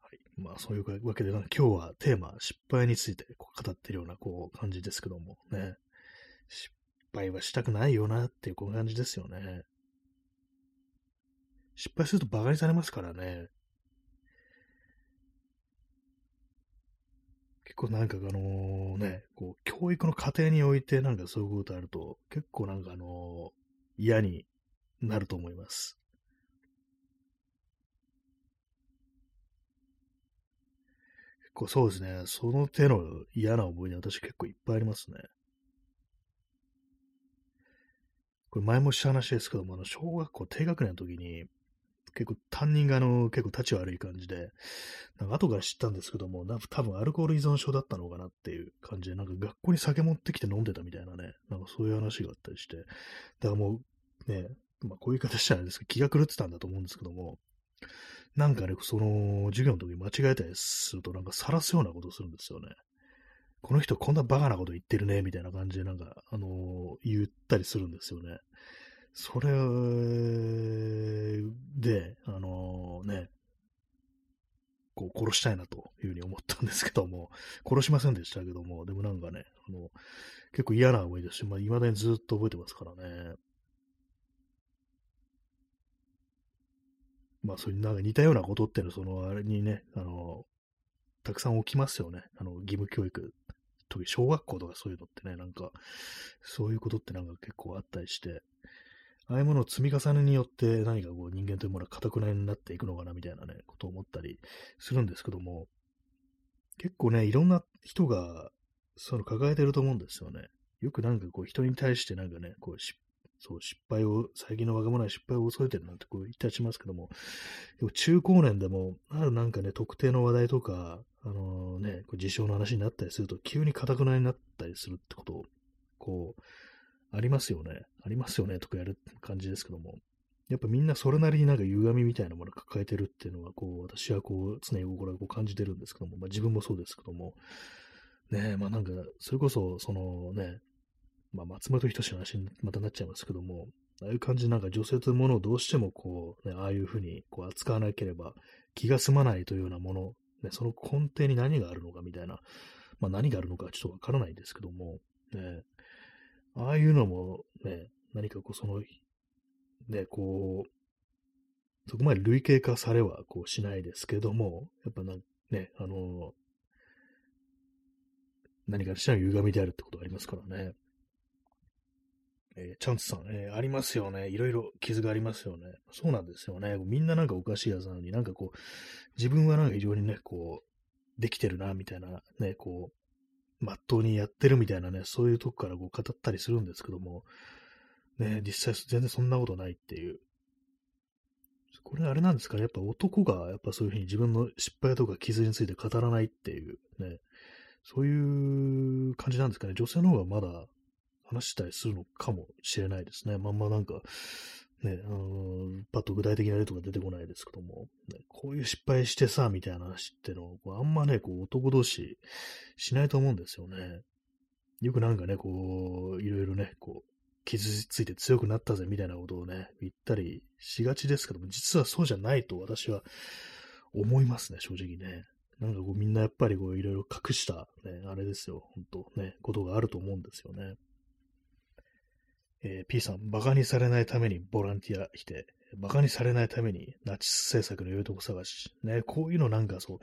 [SPEAKER 1] はい。まあ、そういうわけで、今日はテーマ、失敗についてこう語ってるような、こう、感じですけども、ね。失敗はしたくないよなっていう、こう感じですよね。失敗すると馬鹿にされますからね。結構なんかあのね、こう、教育の過程においてなんかそういうことあると、結構なんかあの嫌になると思います。構そうですね、その手の嫌な思い出私結構いっぱいありますね。これ前もした話ですけども、あの、小学校低学年の時に、結構担任があの、結構立ち悪い感じで、なんか後から知ったんですけども、なんか多分アルコール依存症だったのかなっていう感じで、なんか学校に酒持ってきて飲んでたみたいなね、なんかそういう話があったりして、だからもう、ね、まあこういう言い方したらですけど、気が狂ってたんだと思うんですけども、なんかね、その、授業の時に間違えたりすると、なんか晒すようなことするんですよね。この人こんなバカなこと言ってるね、みたいな感じで、なんか、あのー、言ったりするんですよね。それで、あのー、ね、こう殺したいなというふうに思ったんですけども、殺しませんでしたけども、でもなんかね、あの、結構嫌な思いですし、まあ、未だにずっと覚えてますからね。まあ、そういうなんか似たようなことっていうのは、その、あれにね、あの、たくさん起きますよね。あの、義務教育。特に小学校とかそういうのってね、なんか、そういうことってなんか結構あったりして、ああいうものを積み重ねによって何かこう人間というものは固くなになっていくのかなみたいなね、ことを思ったりするんですけども、結構ね、いろんな人がその抱えてると思うんですよね。よくなんかこう人に対してなんかね、こうそう失敗を、最近の若者は失敗を恐れてるなんてこう言ったりしますけども、でも中高年でも、あるなんかね、特定の話題とか、あのー、ね、こう事象の話になったりすると、急に固くなになったりするってことを、こう、ありますよね。ありますよね、とかやる感じですけども。やっぱみんなそれなりになんか歪みみたいなものを抱えてるっていうのは、こう、私はこう、常日頃こう感じてるんですけども、まあ自分もそうですけども、ねまあなんか、それこそ、そのね、まあ松本人志の話にまたなっちゃいますけども、ああいう感じでなんか女性というものをどうしてもこう、ね、ああいうふうにこう扱わなければ気が済まないというようなもの、ね、その根底に何があるのかみたいな、まあ何があるのかちょっとわからないんですけども、ね、ああいうのもね、何かこう、その、ね、こう、そこまで類型化されはこうしないですけども、やっぱな、ね、あの、何かしらの歪みであるってことがありますからね。えー、チャンツさん、えー、ありますよね。いろいろ傷がありますよね。そうなんですよね。みんななんかおかしいやつなのに、なんかこう、自分はなんか非常にね、こう、できてるな、みたいな、ね、こう、まっとうにやってるみたいなね、そういうとこからこう語ったりするんですけども、ね、実際全然そんなことないっていう。これあれなんですか？ね、やっぱ男がやっぱそういうふうに自分の失敗とか傷について語らないっていうね、そういう感じなんですかね？女性の方がまだ話したりするのかもしれないですね。まんまなんか、ね、あのパッと具体的な例とか出てこないですけども、ね、こういう失敗してさ、みたいな話ってのを、あんまね、こう男同士しないと思うんですよね。よくなんかね、こう、いろいろね、こう、傷ついて強くなったぜ、みたいなことをね、言ったりしがちですけども、実はそうじゃないと私は思いますね、正直ね。なんかこうみんなやっぱりこういろいろ隠した、ね、あれですよ、本当ね、ことがあると思うんですよね。えー、P さん、馬鹿にされないためにボランティアして、馬鹿にされないためにナチス政策の良いとこ探し、ね、こういうのなんかそう、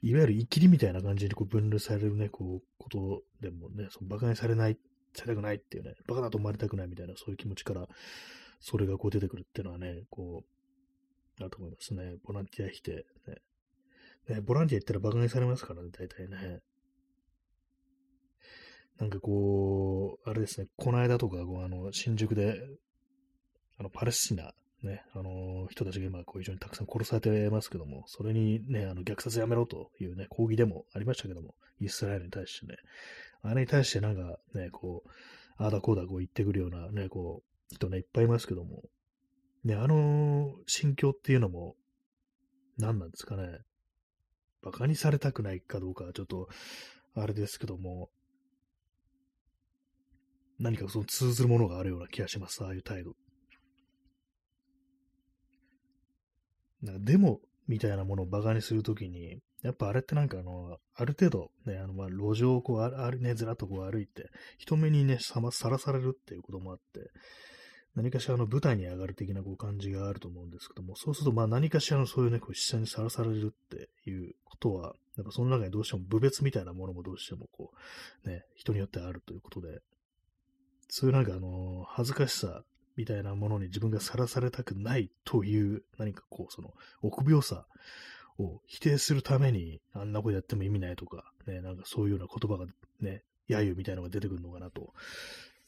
[SPEAKER 1] いわゆる生きりみたいな感じにこう分類されるね、こう、ことでもね、その馬鹿にされない、されたくないっていうね、馬鹿だと思われたくないみたいな、そういう気持ちから、それがこう出てくるっていうのはね、こう、だと思いますね。ボランティアして、ね。ね、ボランティア行ったら馬鹿にされますからね、大体ね。なんかこう、あれですね、この間とか、こうあの、新宿で、あの、パレスチナ、ね、あの、人たちが今、こう、非常にたくさん殺されてますけども、それにね、あの、虐殺やめろというね、抗議でもありましたけども、イスラエルに対してね、あれに対してなんかね、こう、ああだこうだこう言ってくるようなね、こう、人ね、いっぱいいますけども、ね、あの心境っていうのも、何なんですかね。馬鹿にされたくないかどうかちょっと、あれですけども、何かその通ずるものがあるような気がします、ああいう態度。なんかデモみたいなものを馬鹿にするときに、やっぱあれってなんかあの、ある程度ね、あの、まあ、路上をこう、あるね、ずらっとこう歩いて、人目にね、さま、さらされるっていうこともあって、何かしらの舞台に上がる的なこう感じがあると思うんですけども、そうするとまあ何かしらのそういうね、こう視線にさらされるっていうことは、やっぱその中にどうしても部別みたいなものもどうしてもこう、ね、人によってあるということで、そういうなんかあの、恥ずかしさみたいなものに自分がさらされたくないという、何かこう、その、臆病さを否定するために、あんなことやっても意味ないとか、ね、なんかそういうような言葉がね、揶揄みたいなのが出てくるのかなと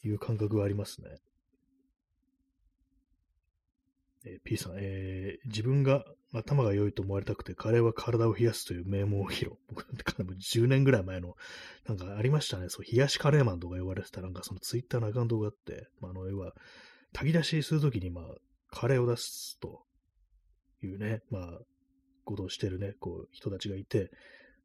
[SPEAKER 1] いう感覚がありますね。えー、P さん、えー、自分が頭が良いと思われたくて、カレーは体を冷やすという名門を披露。僕なんてかも、10年ぐらい前の、なんかありましたね。そう、冷やしカレーマンとか呼ばれてた、なんかそのツイッターのアカウントがあって、まあ、あの、要は、炊き出しするときに、まあ、カレーを出すというね、まあ、ことをしてるね、こう、人たちがいて、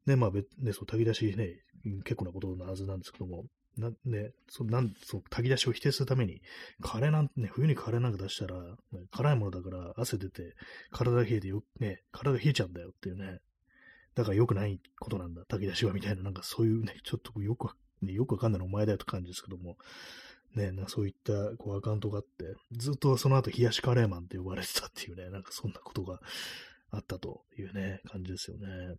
[SPEAKER 1] ね、まあ別、ね、そう、炊き出しね、結構なことなはずなんですけども、な、ね、そなん、そう、炊き出しを否定するために、カレーなんてね、冬にカレーなんか出したら、ね、辛いものだから汗出て、体冷えてよ、ね、体冷えちゃうんだよっていうね、だから良くないことなんだ、炊き出しはみたいな、なんかそういうね、ちょっとよく、ね、よくわかんないのお前だよって感じですけども、ね、なそういったこうアカウントがあって、ずっとその後冷やしカレーマンって呼ばれてたっていうね、なんかそんなことがあったというね、感じですよね。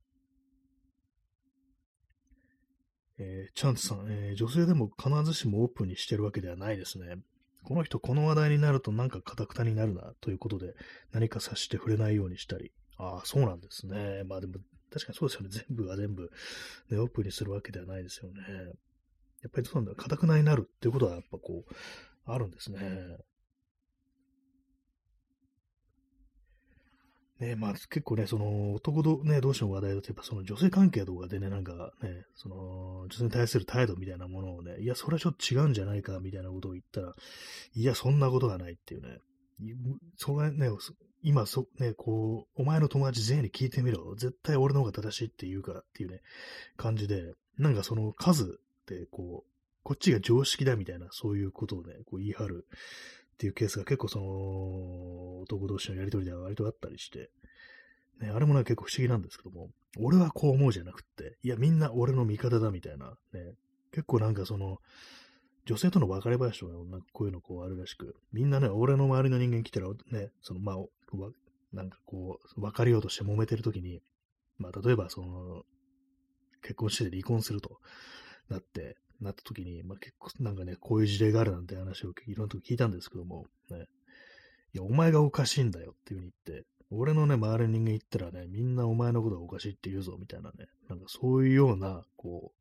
[SPEAKER 1] えー、チャンツさん、えー、女性でも必ずしもオープンにしてるわけではないですね。この人、この話題になるとなんかカタクタになるな、ということで、何か察して触れないようにしたり。ああ、そうなんですね。まあでも、確かにそうですよね。全部が全部、ね、オープンにするわけではないですよね。やっぱりそうなんだ、カタクナになるっていうことはやっぱこう、あるんですね。ね、まあ結構ね、その男ど、ね、同士の話題だと、やっぱその女性関係とかでね、なんかね、その女性に対する態度みたいなものをね、いや、それはちょっと違うんじゃないかみたいなことを言ったら、いや、そんなことがないっていうね、それね、今そ、ね、こう、お前の友達全員に聞いてみろ。絶対俺の方が正しいって言うからっていうね、感じで、なんかその数ってこう、こっちが常識だみたいな、そういうことをね、こう言い張るっていうケースが結構その、男同士のやりとりでは割とあったりして、ね、あれもね、結構不思議なんですけども、俺はこう思うじゃなくって、いや、みんな俺の味方だみたいな、ね、結構なんかその、女性との別れ話とか、なんかこういうのこうあるらしく、みんなね、俺の周りの人間来たら、ね、その、まあ、なんかこう、別れようとして揉めてるときに、まあ、例えばその、結婚して離婚するとなって、なった時に、まあ、結構なんかね、こういう事例があるなんて話をいろんなとこ聞いたんですけども、ね、いや、お前がおかしいんだよっていう風に言って、俺のね、周りの人間言ったらね、みんなお前のことがおかしいって言うぞ、みたいなね、なんかそういうような、こう、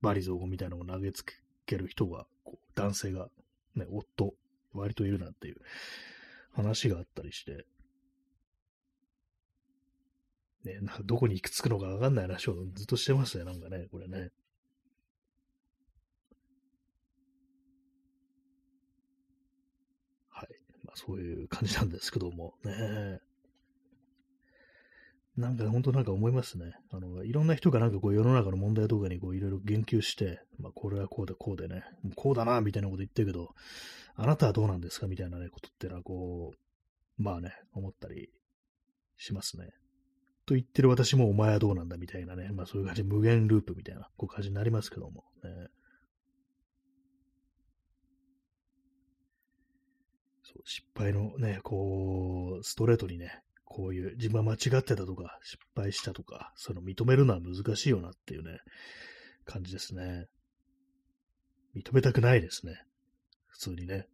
[SPEAKER 1] バリ造語みたいなのを投げつける人が、こう男性が、ね、夫、割といるなんていう話があったりして、ね、なんかどこに行き着くのかわかんない話をずっとしてますね、なんかね、これね。そういう感じなんですけども、ね。なんか本当なんか思いますね。あの、いろんな人がなんかこう世の中の問題とかにこういろいろ言及して、まあこれはこうでこうでね、こうだなみたいなこと言ってるけど、あなたはどうなんですかみたいなね、ことってのはこう、まあね、思ったりしますね。と言ってる私もお前はどうなんだみたいなね、まあそういう感じ無限ループみたいなこう感じになりますけども、ね。そう失敗のね、こう、ストレートにね、こういう自分は間違ってたとか、失敗したとか、その認めるのは難しいよなっていうね、感じですね。認めたくないですね。普通にね。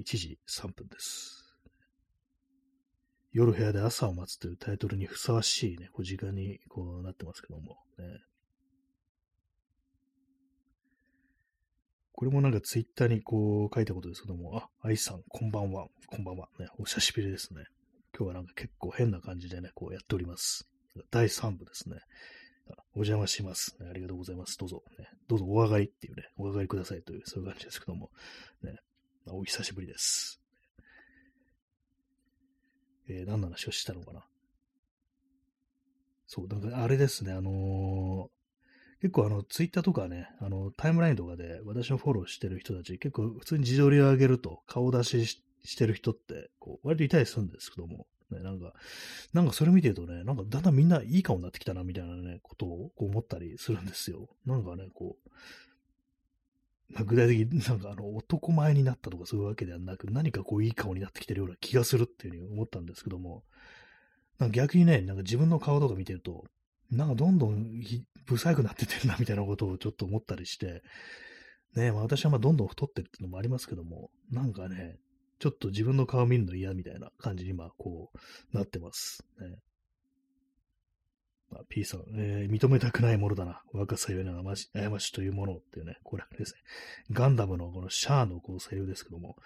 [SPEAKER 1] 1時3分です。夜部屋で朝を待つというタイトルにふさわしいね、こう時間にこうなってますけども、ね。これもなんかツイッターにこう書いたことですけども、あ、愛さん、こんばんは、こんばんは。ね、お久しぶりですね。今日はなんか結構変な感じでね、こうやっております。第3部ですね。お邪魔します、ありがとうございます。どうぞ、ね。どうぞお上がりっていうね、お上がりくださいという、そういう感じですけども、ね、お久しぶりです。えー、何の話をしたのかな。そう、だかあれですね、あの、結構あの、ツイッターとかね、あの、タイムラインとかで私のフォローしてる人たち、結構普通に自撮りを上げると顔出ししてる人って、こう、割といたりするんですけども、ね、なんか、なんかそれ見てるとね、なんかだんだんみんないい顔になってきたな、みたいなね、ことをこう思ったりするんですよ。なんかね、こう、具体的になんかあの、男前になったとかそういうわけではなく、何かこういい顔になってきてるような気がするっていうふうに思ったんですけども、なんか逆にね、なんか自分の顔とか見てると、なんかどんどん不細くなっててるな、みたいなことをちょっと思ったりして、ね、まあ、私はまあどんどん太ってるっていうのもありますけども、なんかね、ちょっと自分の顔見るの嫌みたいな感じに今、こう、なってます。ね。ま P さん、えー、認めたくないものだな。若さゆえな過ちというものっていうね、これですね、ガンダムのこのシャアのこうセリフですけども、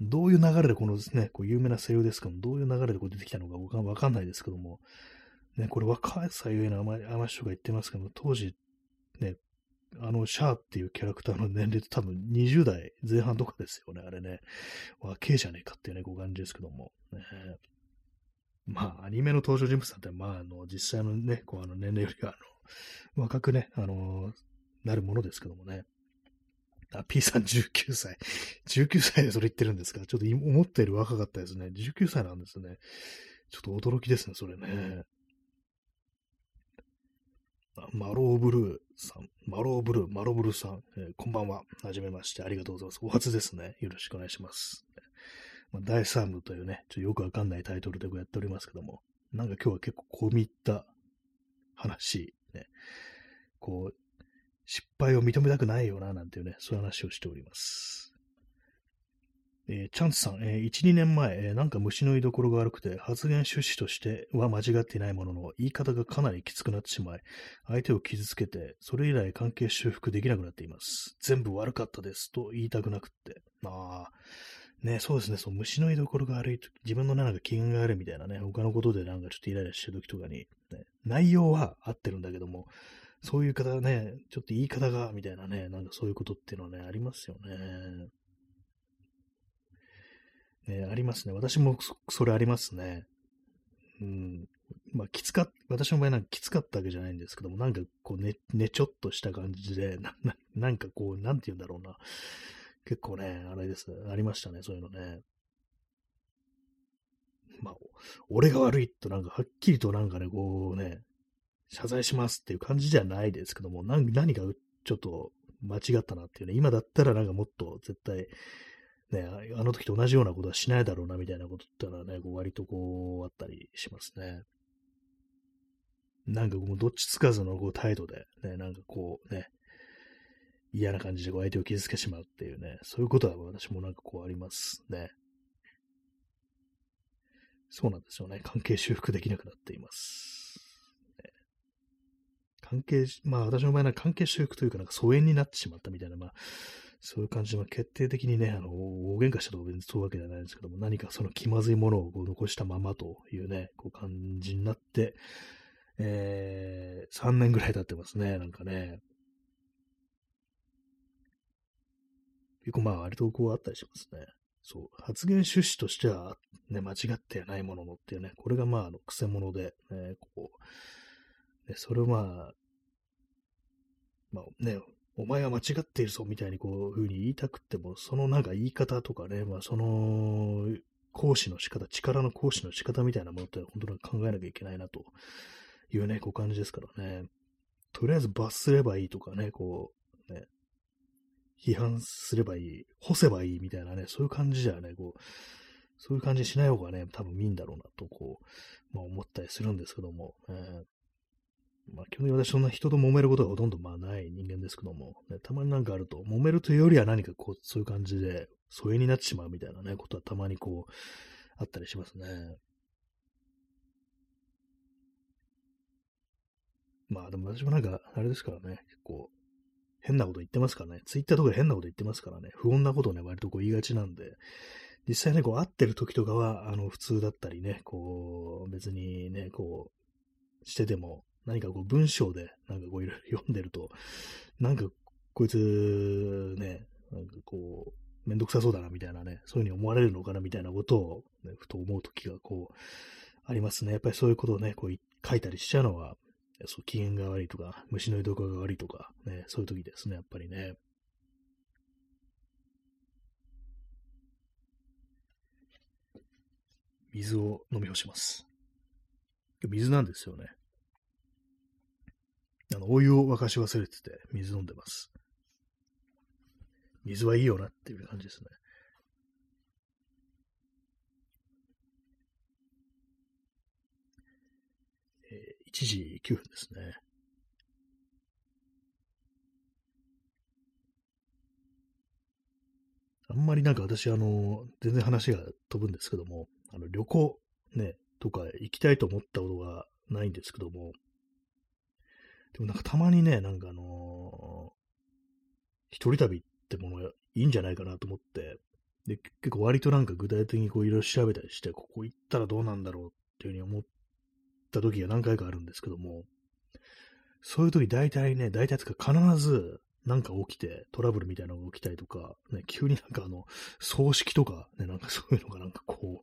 [SPEAKER 1] どういう流れでこのですね、こう有名なセリフですけども、どういう流れでこう出てきたのかわかんないですけども、ね、これ若さゆえな過ちとか言ってますけど、当時、ね、あの、シャアっていうキャラクターの年齢って多分20代前半とかですよね、あれね。若えじゃねえかっていうね、こう感じですけども。ね、まあ、アニメの登場人物なんて、まあ、あの、実際のね、こう、あの、年齢よりは、あの、若くね、あの、なるものですけどもね。あ、P さん19歳。19歳でそれ言ってるんですか？ちょっと思ったより若かったですね。19歳なんですね。ちょっと驚きですね、それね。マローブルーさん、マローブルー、マローブルーさん、えー、こんばんは。はじめまして。ありがとうございます。お初ですね。よろしくお願いします。まあ、第3部というね、ちょっとよくわかんないタイトルでやっておりますけども、なんか今日は結構込み入った話、ね、こう、失敗を認めたくないよな、なんていうね、そういう話をしております。えー、チャンツさん、えー、1、2年前、えー、なんか虫の居所が悪くて、発言趣旨としては間違っていないものの、言い方がかなりきつくなってしまい、相手を傷つけて、それ以来関係修復できなくなっています。全部悪かったです、と言いたくなくって。ああ、ね、そうですね、その虫の居所が悪いと自分のね、なんか機嫌が悪いみたいなね、他のことでなんかちょっとイライラしてる時とかに、ね、内容は合ってるんだけども、そういう方ね、ちょっと言い方が、みたいなね、なんかそういうことっていうのはね、ありますよね。ね、ありますね。私もそれありますね。うん。まあ、きつか私の場合なんかきつかったわけじゃないんですけども、なんかこうね、ねちょっとした感じで、な、ななんかこう、なんて言うんだろうな。結構ね、あれです。ありましたね、そういうのね。まあ、俺が悪いとなんかはっきりとなんかね、こうね、謝罪しますっていう感じじゃないですけども、何何かちょっと間違ったなっていうね、今だったらなんかもっと絶対、ね、あの時と同じようなことはしないだろうなみたいなことってのはね、こう割とこうあったりしますね。なんかこうどっちつかずのこう態度で、ね、なんかこうね、嫌な感じでこう相手を傷つけてしまうっていうね、そういうことは私もなんかこうありますね。そうなんですよね。関係修復できなくなっています。関係、まあ私の場合は関係修復というかなんか疎遠になってしまったみたいな、まあそういう感じで、決定的にね、あの、大喧嘩したとか別にそういうわけじゃないんですけども、何かその気まずいものを残したままというね、こう感じになって、えー、3年ぐらい経ってますね、なんかね。結構まあ割とこうあったりしますね。そう。発言趣旨としては、ね、間違ってないもののっていうね、これがまあ、あの、癖者で、ね、こう、ね、それをまあ、まあね、お前は間違っているぞみたいにこういうふうに言いたくっても、そのなんか言い方とかね、まあその行使の仕方、力の行使の仕方みたいなものって本当に考えなきゃいけないなというね、こう感じですからね。とりあえず罰すればいいとかね、こう、ね、批判すればいい、干せばいいみたいなね、そういう感じじゃね、こう、そういう感じしない方がね、多分いいんだろうなと、こう、まあ思ったりするんですけども、えー、まあ基本的に私そんな人と揉めることがほとんどまあ人間ですけども、ね、たまになんかあると、揉めるというよりは何かこう、そういう感じで、疎遠になってしまうみたいなね、ことはたまにこう、あったりしますね。まあでも私もなんか、あれですからね、結構、変なこと言ってますからね。ツイッターとかで変なこと言ってますからね。不穏なことをね、割とこう言いがちなんで、実際ね、こう会ってる時とかは、あの、普通だったりね、こう、別にね、こう、してても、何かこう文章で、なんかこういろいろ読んでると、なんかこいつ、ね、なんかこう、めんどくさそうだなみたいなね、そういうふうに思われるのかなみたいなことを、ね、ふと思う時がこう、ありますね。やっぱりそういうことをね、こう書いたりしちゃうのは、そう、機嫌が悪いとか、虫の居所が悪いとか、ね、そういう時ですね、やっぱりね。水を飲み干します。水なんですよね。あの、お湯を沸かし忘れてて、水飲んでます。水はいいよなっていう感じですね。1時9分ですね。あんまりなんか私、あの、全然話が飛ぶんですけども、あの、旅行ね、とか行きたいと思ったことがないんですけども、でもなんかたまにね、なんかあのー、一人旅ってものいいんじゃないかなと思って、で、結構割となんか具体的にこういろいろ調べたりして、ここ行ったらどうなんだろうっていうふうに思った時が何回かあるんですけども、そういう時大体ね、大体つか必ずなんか起きて、トラブルみたいなのが起きたりとか、ね、急になんかあの、葬式とか、ね、なんかそういうのがなんかこ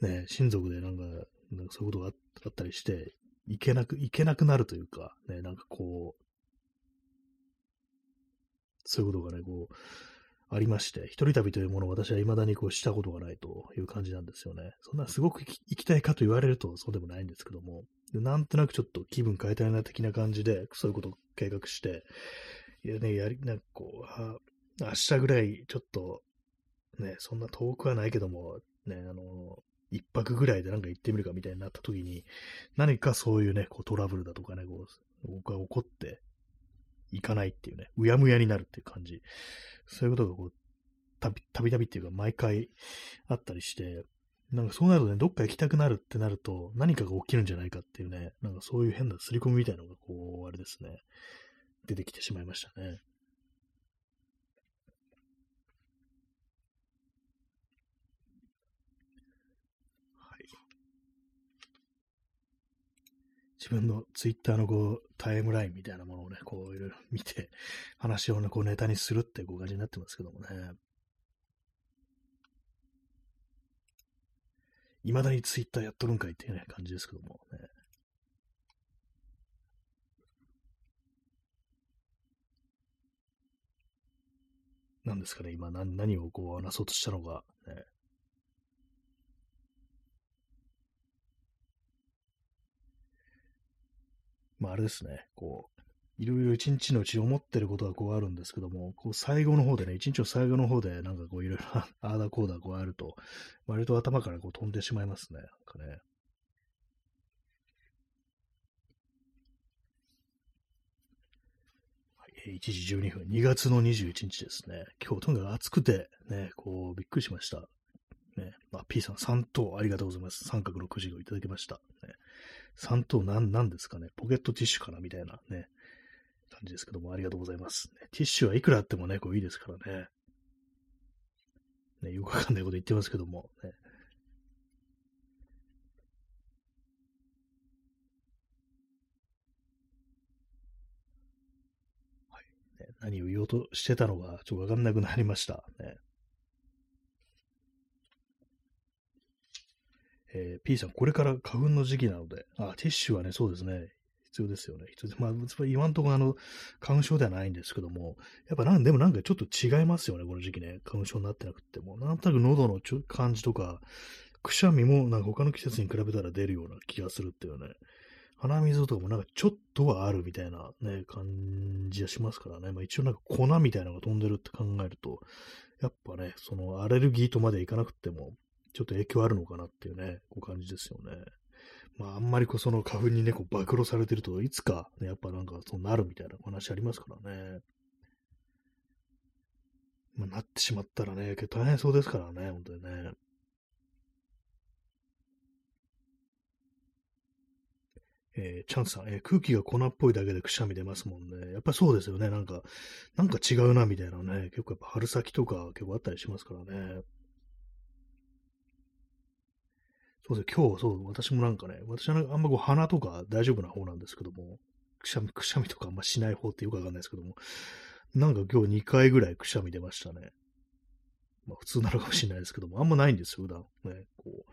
[SPEAKER 1] う、ね、親族でなんか、なんかそういうことがあったりして、いけなく、いけなくなるというか、ね、なんかこう、そういうことがね、こう、ありまして、一人旅というものを私は未だにこうしたことがないという感じなんですよね。そんなすごく行きたいかと言われるとそうでもないんですけども、なんとなくちょっと気分変えたいな的な感じで、そういうことを計画して、いやね、やり、なんかこう、明日ぐらいちょっと、ね、そんな遠くはないけども、ね、あの、一泊ぐらいでなんか行ってみるかみたいになった時に、何かそういうね、こうトラブルだとかね、こう、僕が起こって、行かないっていうね、うやむやになるっていう感じ。そういうことがこう、たびたびたびっていうか毎回あったりして、なんかそうなるとね、どっか行きたくなるってなると、何かが起きるんじゃないかっていうね、なんかそういう変な刷り込みみたいなのが、こう、あれですね、出てきてしまいましたね。自分のツイッターのこう、タイムラインみたいなものをね、こういろいろ見て、話をね、こうネタにするってこう感じになってますけどもね。未だにツイッターやっとるんかいっていうね、感じですけどもね。何ですかね、今何何をこう話そうとしたのか、まああれですね、こう、いろいろ一日のうち思ってることがこうあるんですけども、こう最後の方でね、一日の最後の方でなんかこういろいろ ああだこうだこうあると、割と頭からこう飛んでしまいますね。なんかね。1時12分、2月の21日ですね。今日とにかく暑くて、ね、こう、びっくりしました。ね、まあ、P さん3等ありがとうございます。三角6時をいただきました。ね、3等なんなんですかねポケットティッシュかなみたいなね、感じですけども、ありがとうございます。ティッシュはいくらあってもね、こういいですからね。ね、よくわかんないこと言ってますけども、ね。はい。ね、何を言おうとしてたのか、ちょっとわかんなくなりました。ね。えー、P さん、これから花粉の時期なので、あ、ティッシュはね、そうですね、必要ですよね。必要でまあ、今んとこあの、花粉症ではないんですけども、やっぱなん、でもなんかちょっと違いますよね、この時期ね。花粉症になってなくても。なんとなく喉のちょ感じとか、くしゃみもなんか他の季節に比べたら出るような気がするっていうね。鼻水とかもなんかちょっとはあるみたいなね、感じはしますからね。まあ一応なんか粉みたいなのが飛んでるって考えると、やっぱね、そのアレルギーとまでいかなくても、ちょっと影響あるのかなっていうね、こう感じですよね。まあ、あんまりこうその花粉にね、こう暴露されてるといつか、ね、やっぱなんかそうなるみたいな話ありますからね。まあ、なってしまったらね、結構大変そうですからね、本当にね。えー、チャンスさん、えー、空気が粉っぽいだけでくしゃみ出ますもんね。やっぱそうですよね。なんか、なんか違うな、みたいなね。結構やっぱ春先とか結構あったりしますからね。そうですね今日、そう、私もなんかね、私はあんまこう鼻とか大丈夫な方なんですけども、くしゃみ、くしゃみとかあんましない方ってよくわかんないですけども、なんか今日2回ぐらいくしゃみ出ましたね。まあ普通なのかもしれないですけども、あんまないんですよ、普段。ね、こう。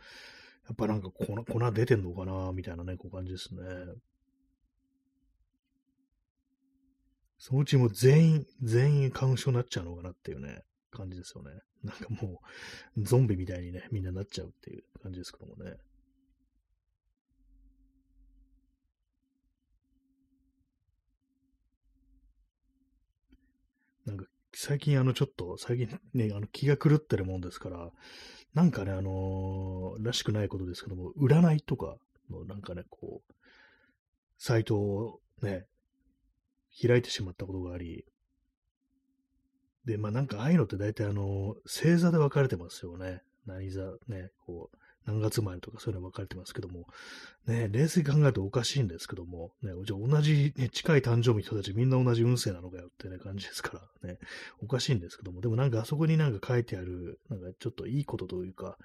[SPEAKER 1] やっぱなんか粉、粉出てんのかなみたいなね、こう感じですね。そのうちも全員、全員花粉症になっちゃうのかなっていうね、感じですよね。なんかもう、ゾンビみたいにね、みんななっちゃうっていう感じですけどもね。なんか、最近あの、ちょっと、最近ね、あの、気が狂ってるもんですから、なんかね、あのー、らしくないことですけども、占いとかの、なんかね、こう、サイトをね、開いてしまったことがあり、で、まあなんかああいうのって大体あの、星座で分かれてますよね。何座、ね、こう、何月生まれとかそういうの分かれてますけども、ね、冷静に考えるとおかしいんですけども、ね、じゃあ同じ、ね、近い誕生日の人たちみんな同じ運勢なのかよってね、感じですから。ね、おかしいんですけども、でもなんかあそこになんか書いてある、なんかちょっといいことというか、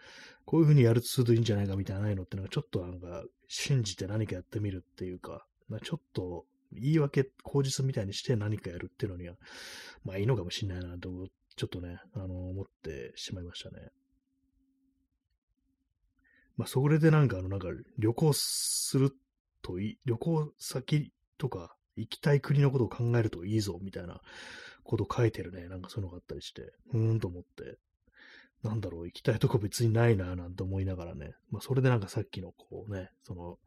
[SPEAKER 1] こういうふうにやるとするといいんじゃないかみたいなのってのがちょっとなんか信じて何かやってみるっていうか。ま、ちょっと言い訳、口実みたいにして何かやるっていうのには、まあいいのかもしれないなと、ちょっとね、あの、思ってしまいましたね。まあ、それでなんか、あの、なんか、旅行するとい、旅行先とか、行きたい国のことを考えるといいぞ、みたいなこと書いてるね、なんかそういうのがあったりして、うーんと思って、なんだろう、行きたいとこ別にないな、なんて思いながらね、まあ、それでなんかさっきの、こうね、その、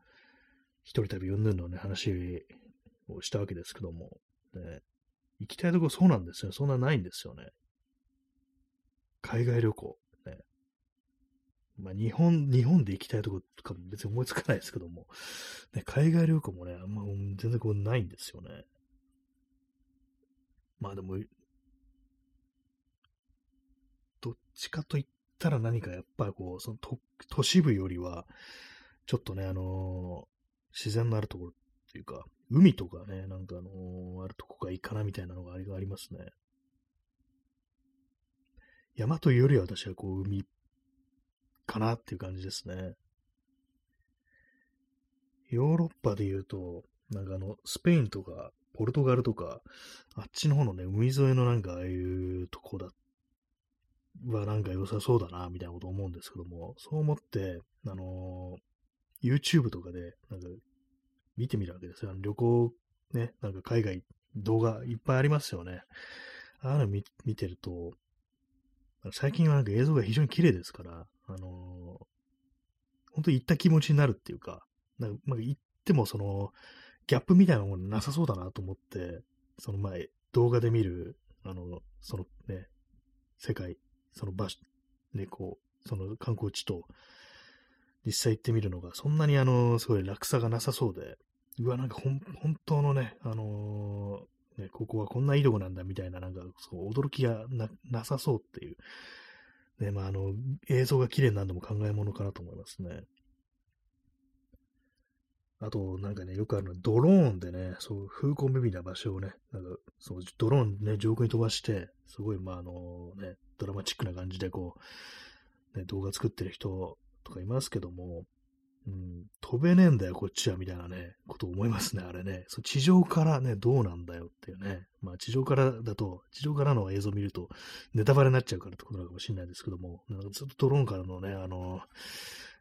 [SPEAKER 1] 一人旅うんぬんのね、話をしたわけですけども、ね、行きたいとこそうなんですよ。そんなないんですよね。海外旅行。ね。まあ、日本、日本で行きたいとことか別に思いつかないですけども、ね、海外旅行もね、あんま全然こうないんですよね。まあでも、どっちかと言ったら何かやっぱこう、その都都市部よりは、ちょっとね、あのー、自然のあるところっていうか、海とかね、なんかあのー、あるとこがいいかなみたいなのがありますね。山というよりは私はこう海かなっていう感じですね。ヨーロッパで言うと、なんかあの、スペインとか、ポルトガルとか、あっちの方のね、海沿いのなんかああいうとこだ、はなんか良さそうだな、みたいなこと思うんですけども、そう思って、あのー、YouTube とかで、なんか、見てみるわけですよ。あの旅行、ね、なんか海外、動画いっぱいありますよね。ああいうの見見てると、最近はなんか映像が非常に綺麗ですから、あのー、本当に行った気持ちになるっていうか、なんかまあ、行ってもその、ギャップみたいなものなさそうだなと思って、その前、動画で見る、あの、そのね、世界、その場所、ね、こう、その観光地と、実際行ってみるのが、そんなにあの、すごい落差がなさそうで、うわ、なんかほん、本当のね、あのー、ね、ここはこんないいとこなんだみたいな、なんか、そう、驚きがな、なさそうっていう、ね、まあ、あの、映像が綺麗なるのも考えものかなと思いますね。あと、なんかね、よくあるのドローンでね、そう、風光明媚な場所をね、なんか、そう、ドローンね、上空に飛ばして、すごい、まあ、あのね、ドラマチックな感じで、こう、ね、動画作ってる人とかいますけども、うん、飛べねえんだよ、こっちは、みたいなね、こと思いますね、あれね。そ地上からね、どうなんだよっていうね。まあ、地上からだと、地上からの映像を見ると、ネタバレになっちゃうからってことなのかもしれないですけども、なんかずっとドローンからのね、あの、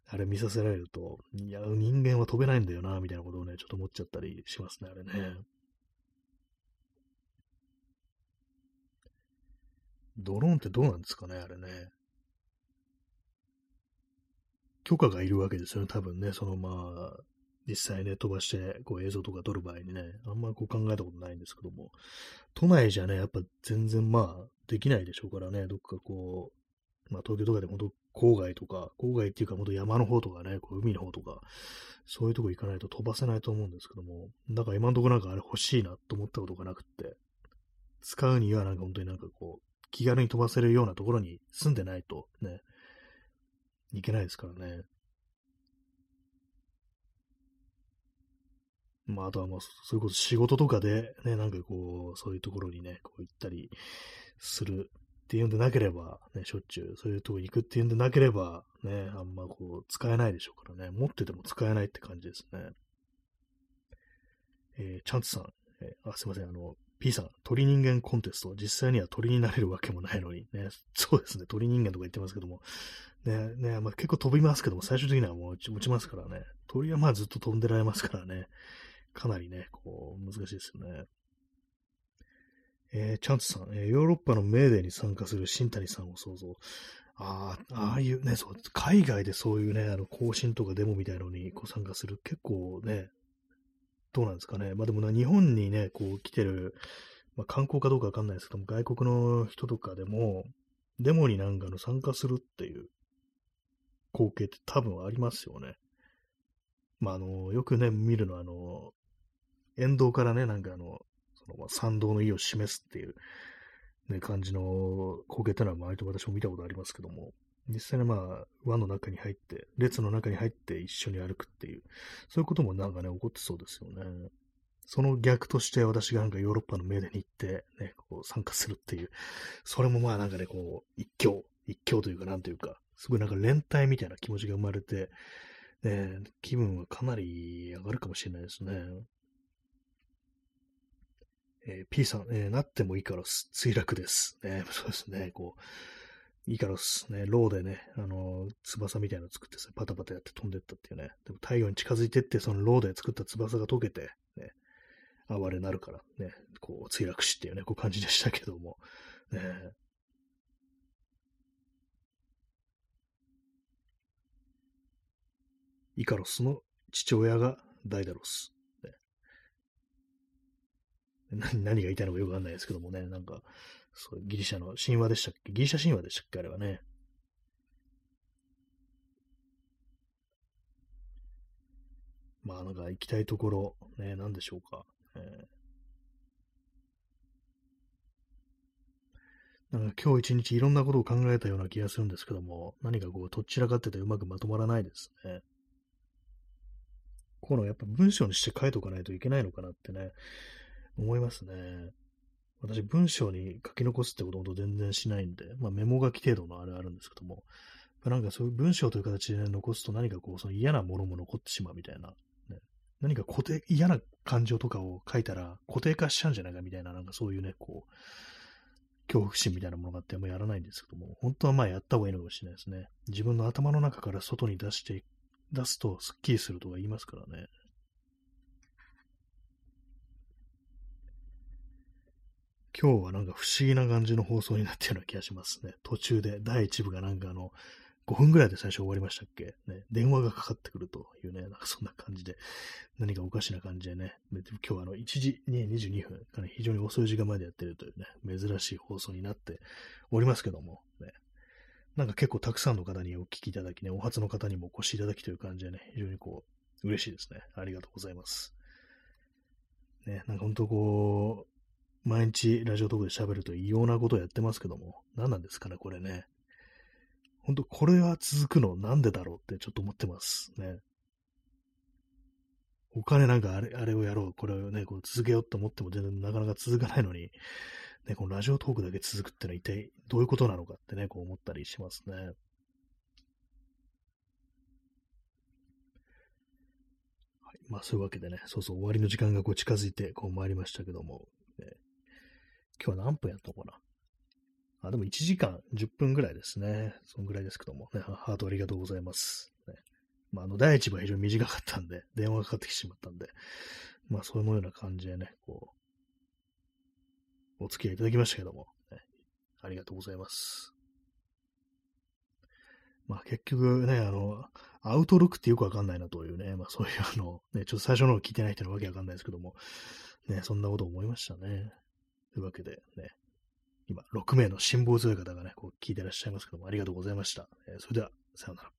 [SPEAKER 1] あれ見させられると、いや、人間は飛べないんだよな、みたいなことをね、ちょっと思っちゃったりしますね、あれね。ドローンってどうなんですかね、あれね。許可がいるわけですよね、多分ね。そのまあ、実際ね、飛ばして、こう映像とか撮る場合にね、あんまりこう考えたことないんですけども、都内じゃね、やっぱ全然まあ、できないでしょうからね、どっかこう、まあ東京とかで本当郊外とか、郊外っていうか本当山の方とかね、こう海の方とか、そういうとこ行かないと飛ばせないと思うんですけども、だから今のとこなんかあれ欲しいなと思ったことがなくって、使うにはなんか本当になんかこう、気軽に飛ばせるようなところに住んでないとね、いけないですからね。まあ、あとはもう、それこそ仕事とかで、ね、なんかこう、そういうところにね、こう行ったりするっていうんでなければ、ね、しょっちゅうそういうとこ行くっていうんでなければ、ね、あんまこう、使えないでしょうからね、持ってても使えないって感じですね。えー、チャンツさん、えー、あ、すいません、あの、P さん、鳥人間コンテスト、実際には鳥になれるわけもないのに、ね、そうですね、鳥人間とか言ってますけども、ね、ね、まあ、結構飛びますけども、最終的にはもう持ちますからね、鳥はまあずっと飛んでられますからね、かなりね、こう、難しいですよね。えー、チャンツさん、えー、ヨーロッパのメーデーに参加する新谷さんを想像。ああ、ああいうね、そう、海外でそういうね、あの、更新とかデモみたいのにこう参加する、結構ね、どうなんですかね。まあでもな、日本にね、こう来てる、まあ観光かどうかわかんないですけども、外国の人とかでも、デモになんかの参加するっていう光景って多分ありますよね。まああの、よくね、見るのはあの、沿道からね、なんかあの、その参道の意を示すっていう、ね、感じの光景ってのは割と私も見たことありますけども、実際にまあ、輪の中に入って、列の中に入って一緒に歩くっていう、そういうこともなんかね、起こってそうですよね。その逆として私がなんかヨーロッパのメデに行って、ね、こう参加するっていう、それもまあなんかね、こう、一興、一興というかなんというか、すごいなんか連帯みたいな気持ちが生まれて、ね、気分はかなり上がるかもしれないですね。えー、P さん、えー、なってもいいから墜落です。ね、そうですね、こう、イカロス、ね、ローでね、あの、翼みたいなの作ってさ、パタパタやって飛んでったっていうね。でも太陽に近づいてって、そのローで作った翼が溶けて、ね、哀れなるからね、こう、墜落死っていうね、こう感じでしたけども、ね、イカロスの父親がダイダロス。ね、何が言いたいのかよくわかんないですけどもね、なんか、そうギリシャの神話でしたっけ？ギリシャ神話でしたっけ？あれはね。まあなんか行きたいところ、ね、何でしょうか。えー、なんか今日一日いろんなことを考えたような気がするんですけども、何かこう、とっちらかっててうまくまとまらないですね。こういうのやっぱ文章にして書いとかないといけないのかなってね、思いますね。私、文章に書き残すってことほ全然しないんで、まあ、メモ書き程度のあれあるんですけども、なんかそういう文章という形で、ね、残すと何かこう、その嫌なものも残ってしまうみたいな、ね、何か固定、嫌な感情とかを書いたら固定化しちゃうんじゃないかみたいな、なんかそういうね、こう、恐怖心みたいなものがあってあんまやらないんですけども、本当はまあやった方がいいのかもしれないですね。自分の頭の中から外に出して、出すとスッキリするとか言いますからね。今日はなんか不思議な感じの放送になったような気がしますね。途中で第1部がなんかあの、5分ぐらいで最初終わりましたっけ？ね、電話がかかってくるというね、なんかそんな感じで、何かおかしな感じでね、今日はあの1時に22分、かなり非常に遅い時間までやってるというね、珍しい放送になっておりますけども、ね、なんか結構たくさんの方にお聞きいただきね、お初の方にもお越しいただきという感じでね、非常にこう、嬉しいですね。ありがとうございます。ね、なんか本当こう、毎日ラジオトークで喋ると異様なことをやってますけども、何なんですかね、これね。ほんと、これは続くのなんでだろうってちょっと思ってますね。お金なんかあれあれをやろう、これをね、こう続けようと思っても全然なかなか続かないのに、ね、このラジオトークだけ続くってのは一体どういうことなのかってね、こう思ったりしますね。はい。まあそういうわけでね、そうそう終わりの時間がこう近づいてこう参りましたけども、今日は何分やったのかな？あ、でも1時間10分ぐらいですね。そんぐらいですけども、ね、ハートありがとうございます。ね、まあ、あの、第1部は非常に短かったんで、電話がかかってきてしまったんで、まあ、そのような感じでね、こう、お付き合いいただきましたけども、ね、ありがとうございます。まあ結局ね、あの、アウトロックってよくわかんないなというね、まあそういうあの、ね、ちょっと最初の方聞いてない人のわけわかんないですけども、ね、そんなこと思いましたね。というわけでね、今、6名の辛抱強い方がね、こう聞いてらっしゃいますけども、ありがとうございました。えー、それでは、さようなら。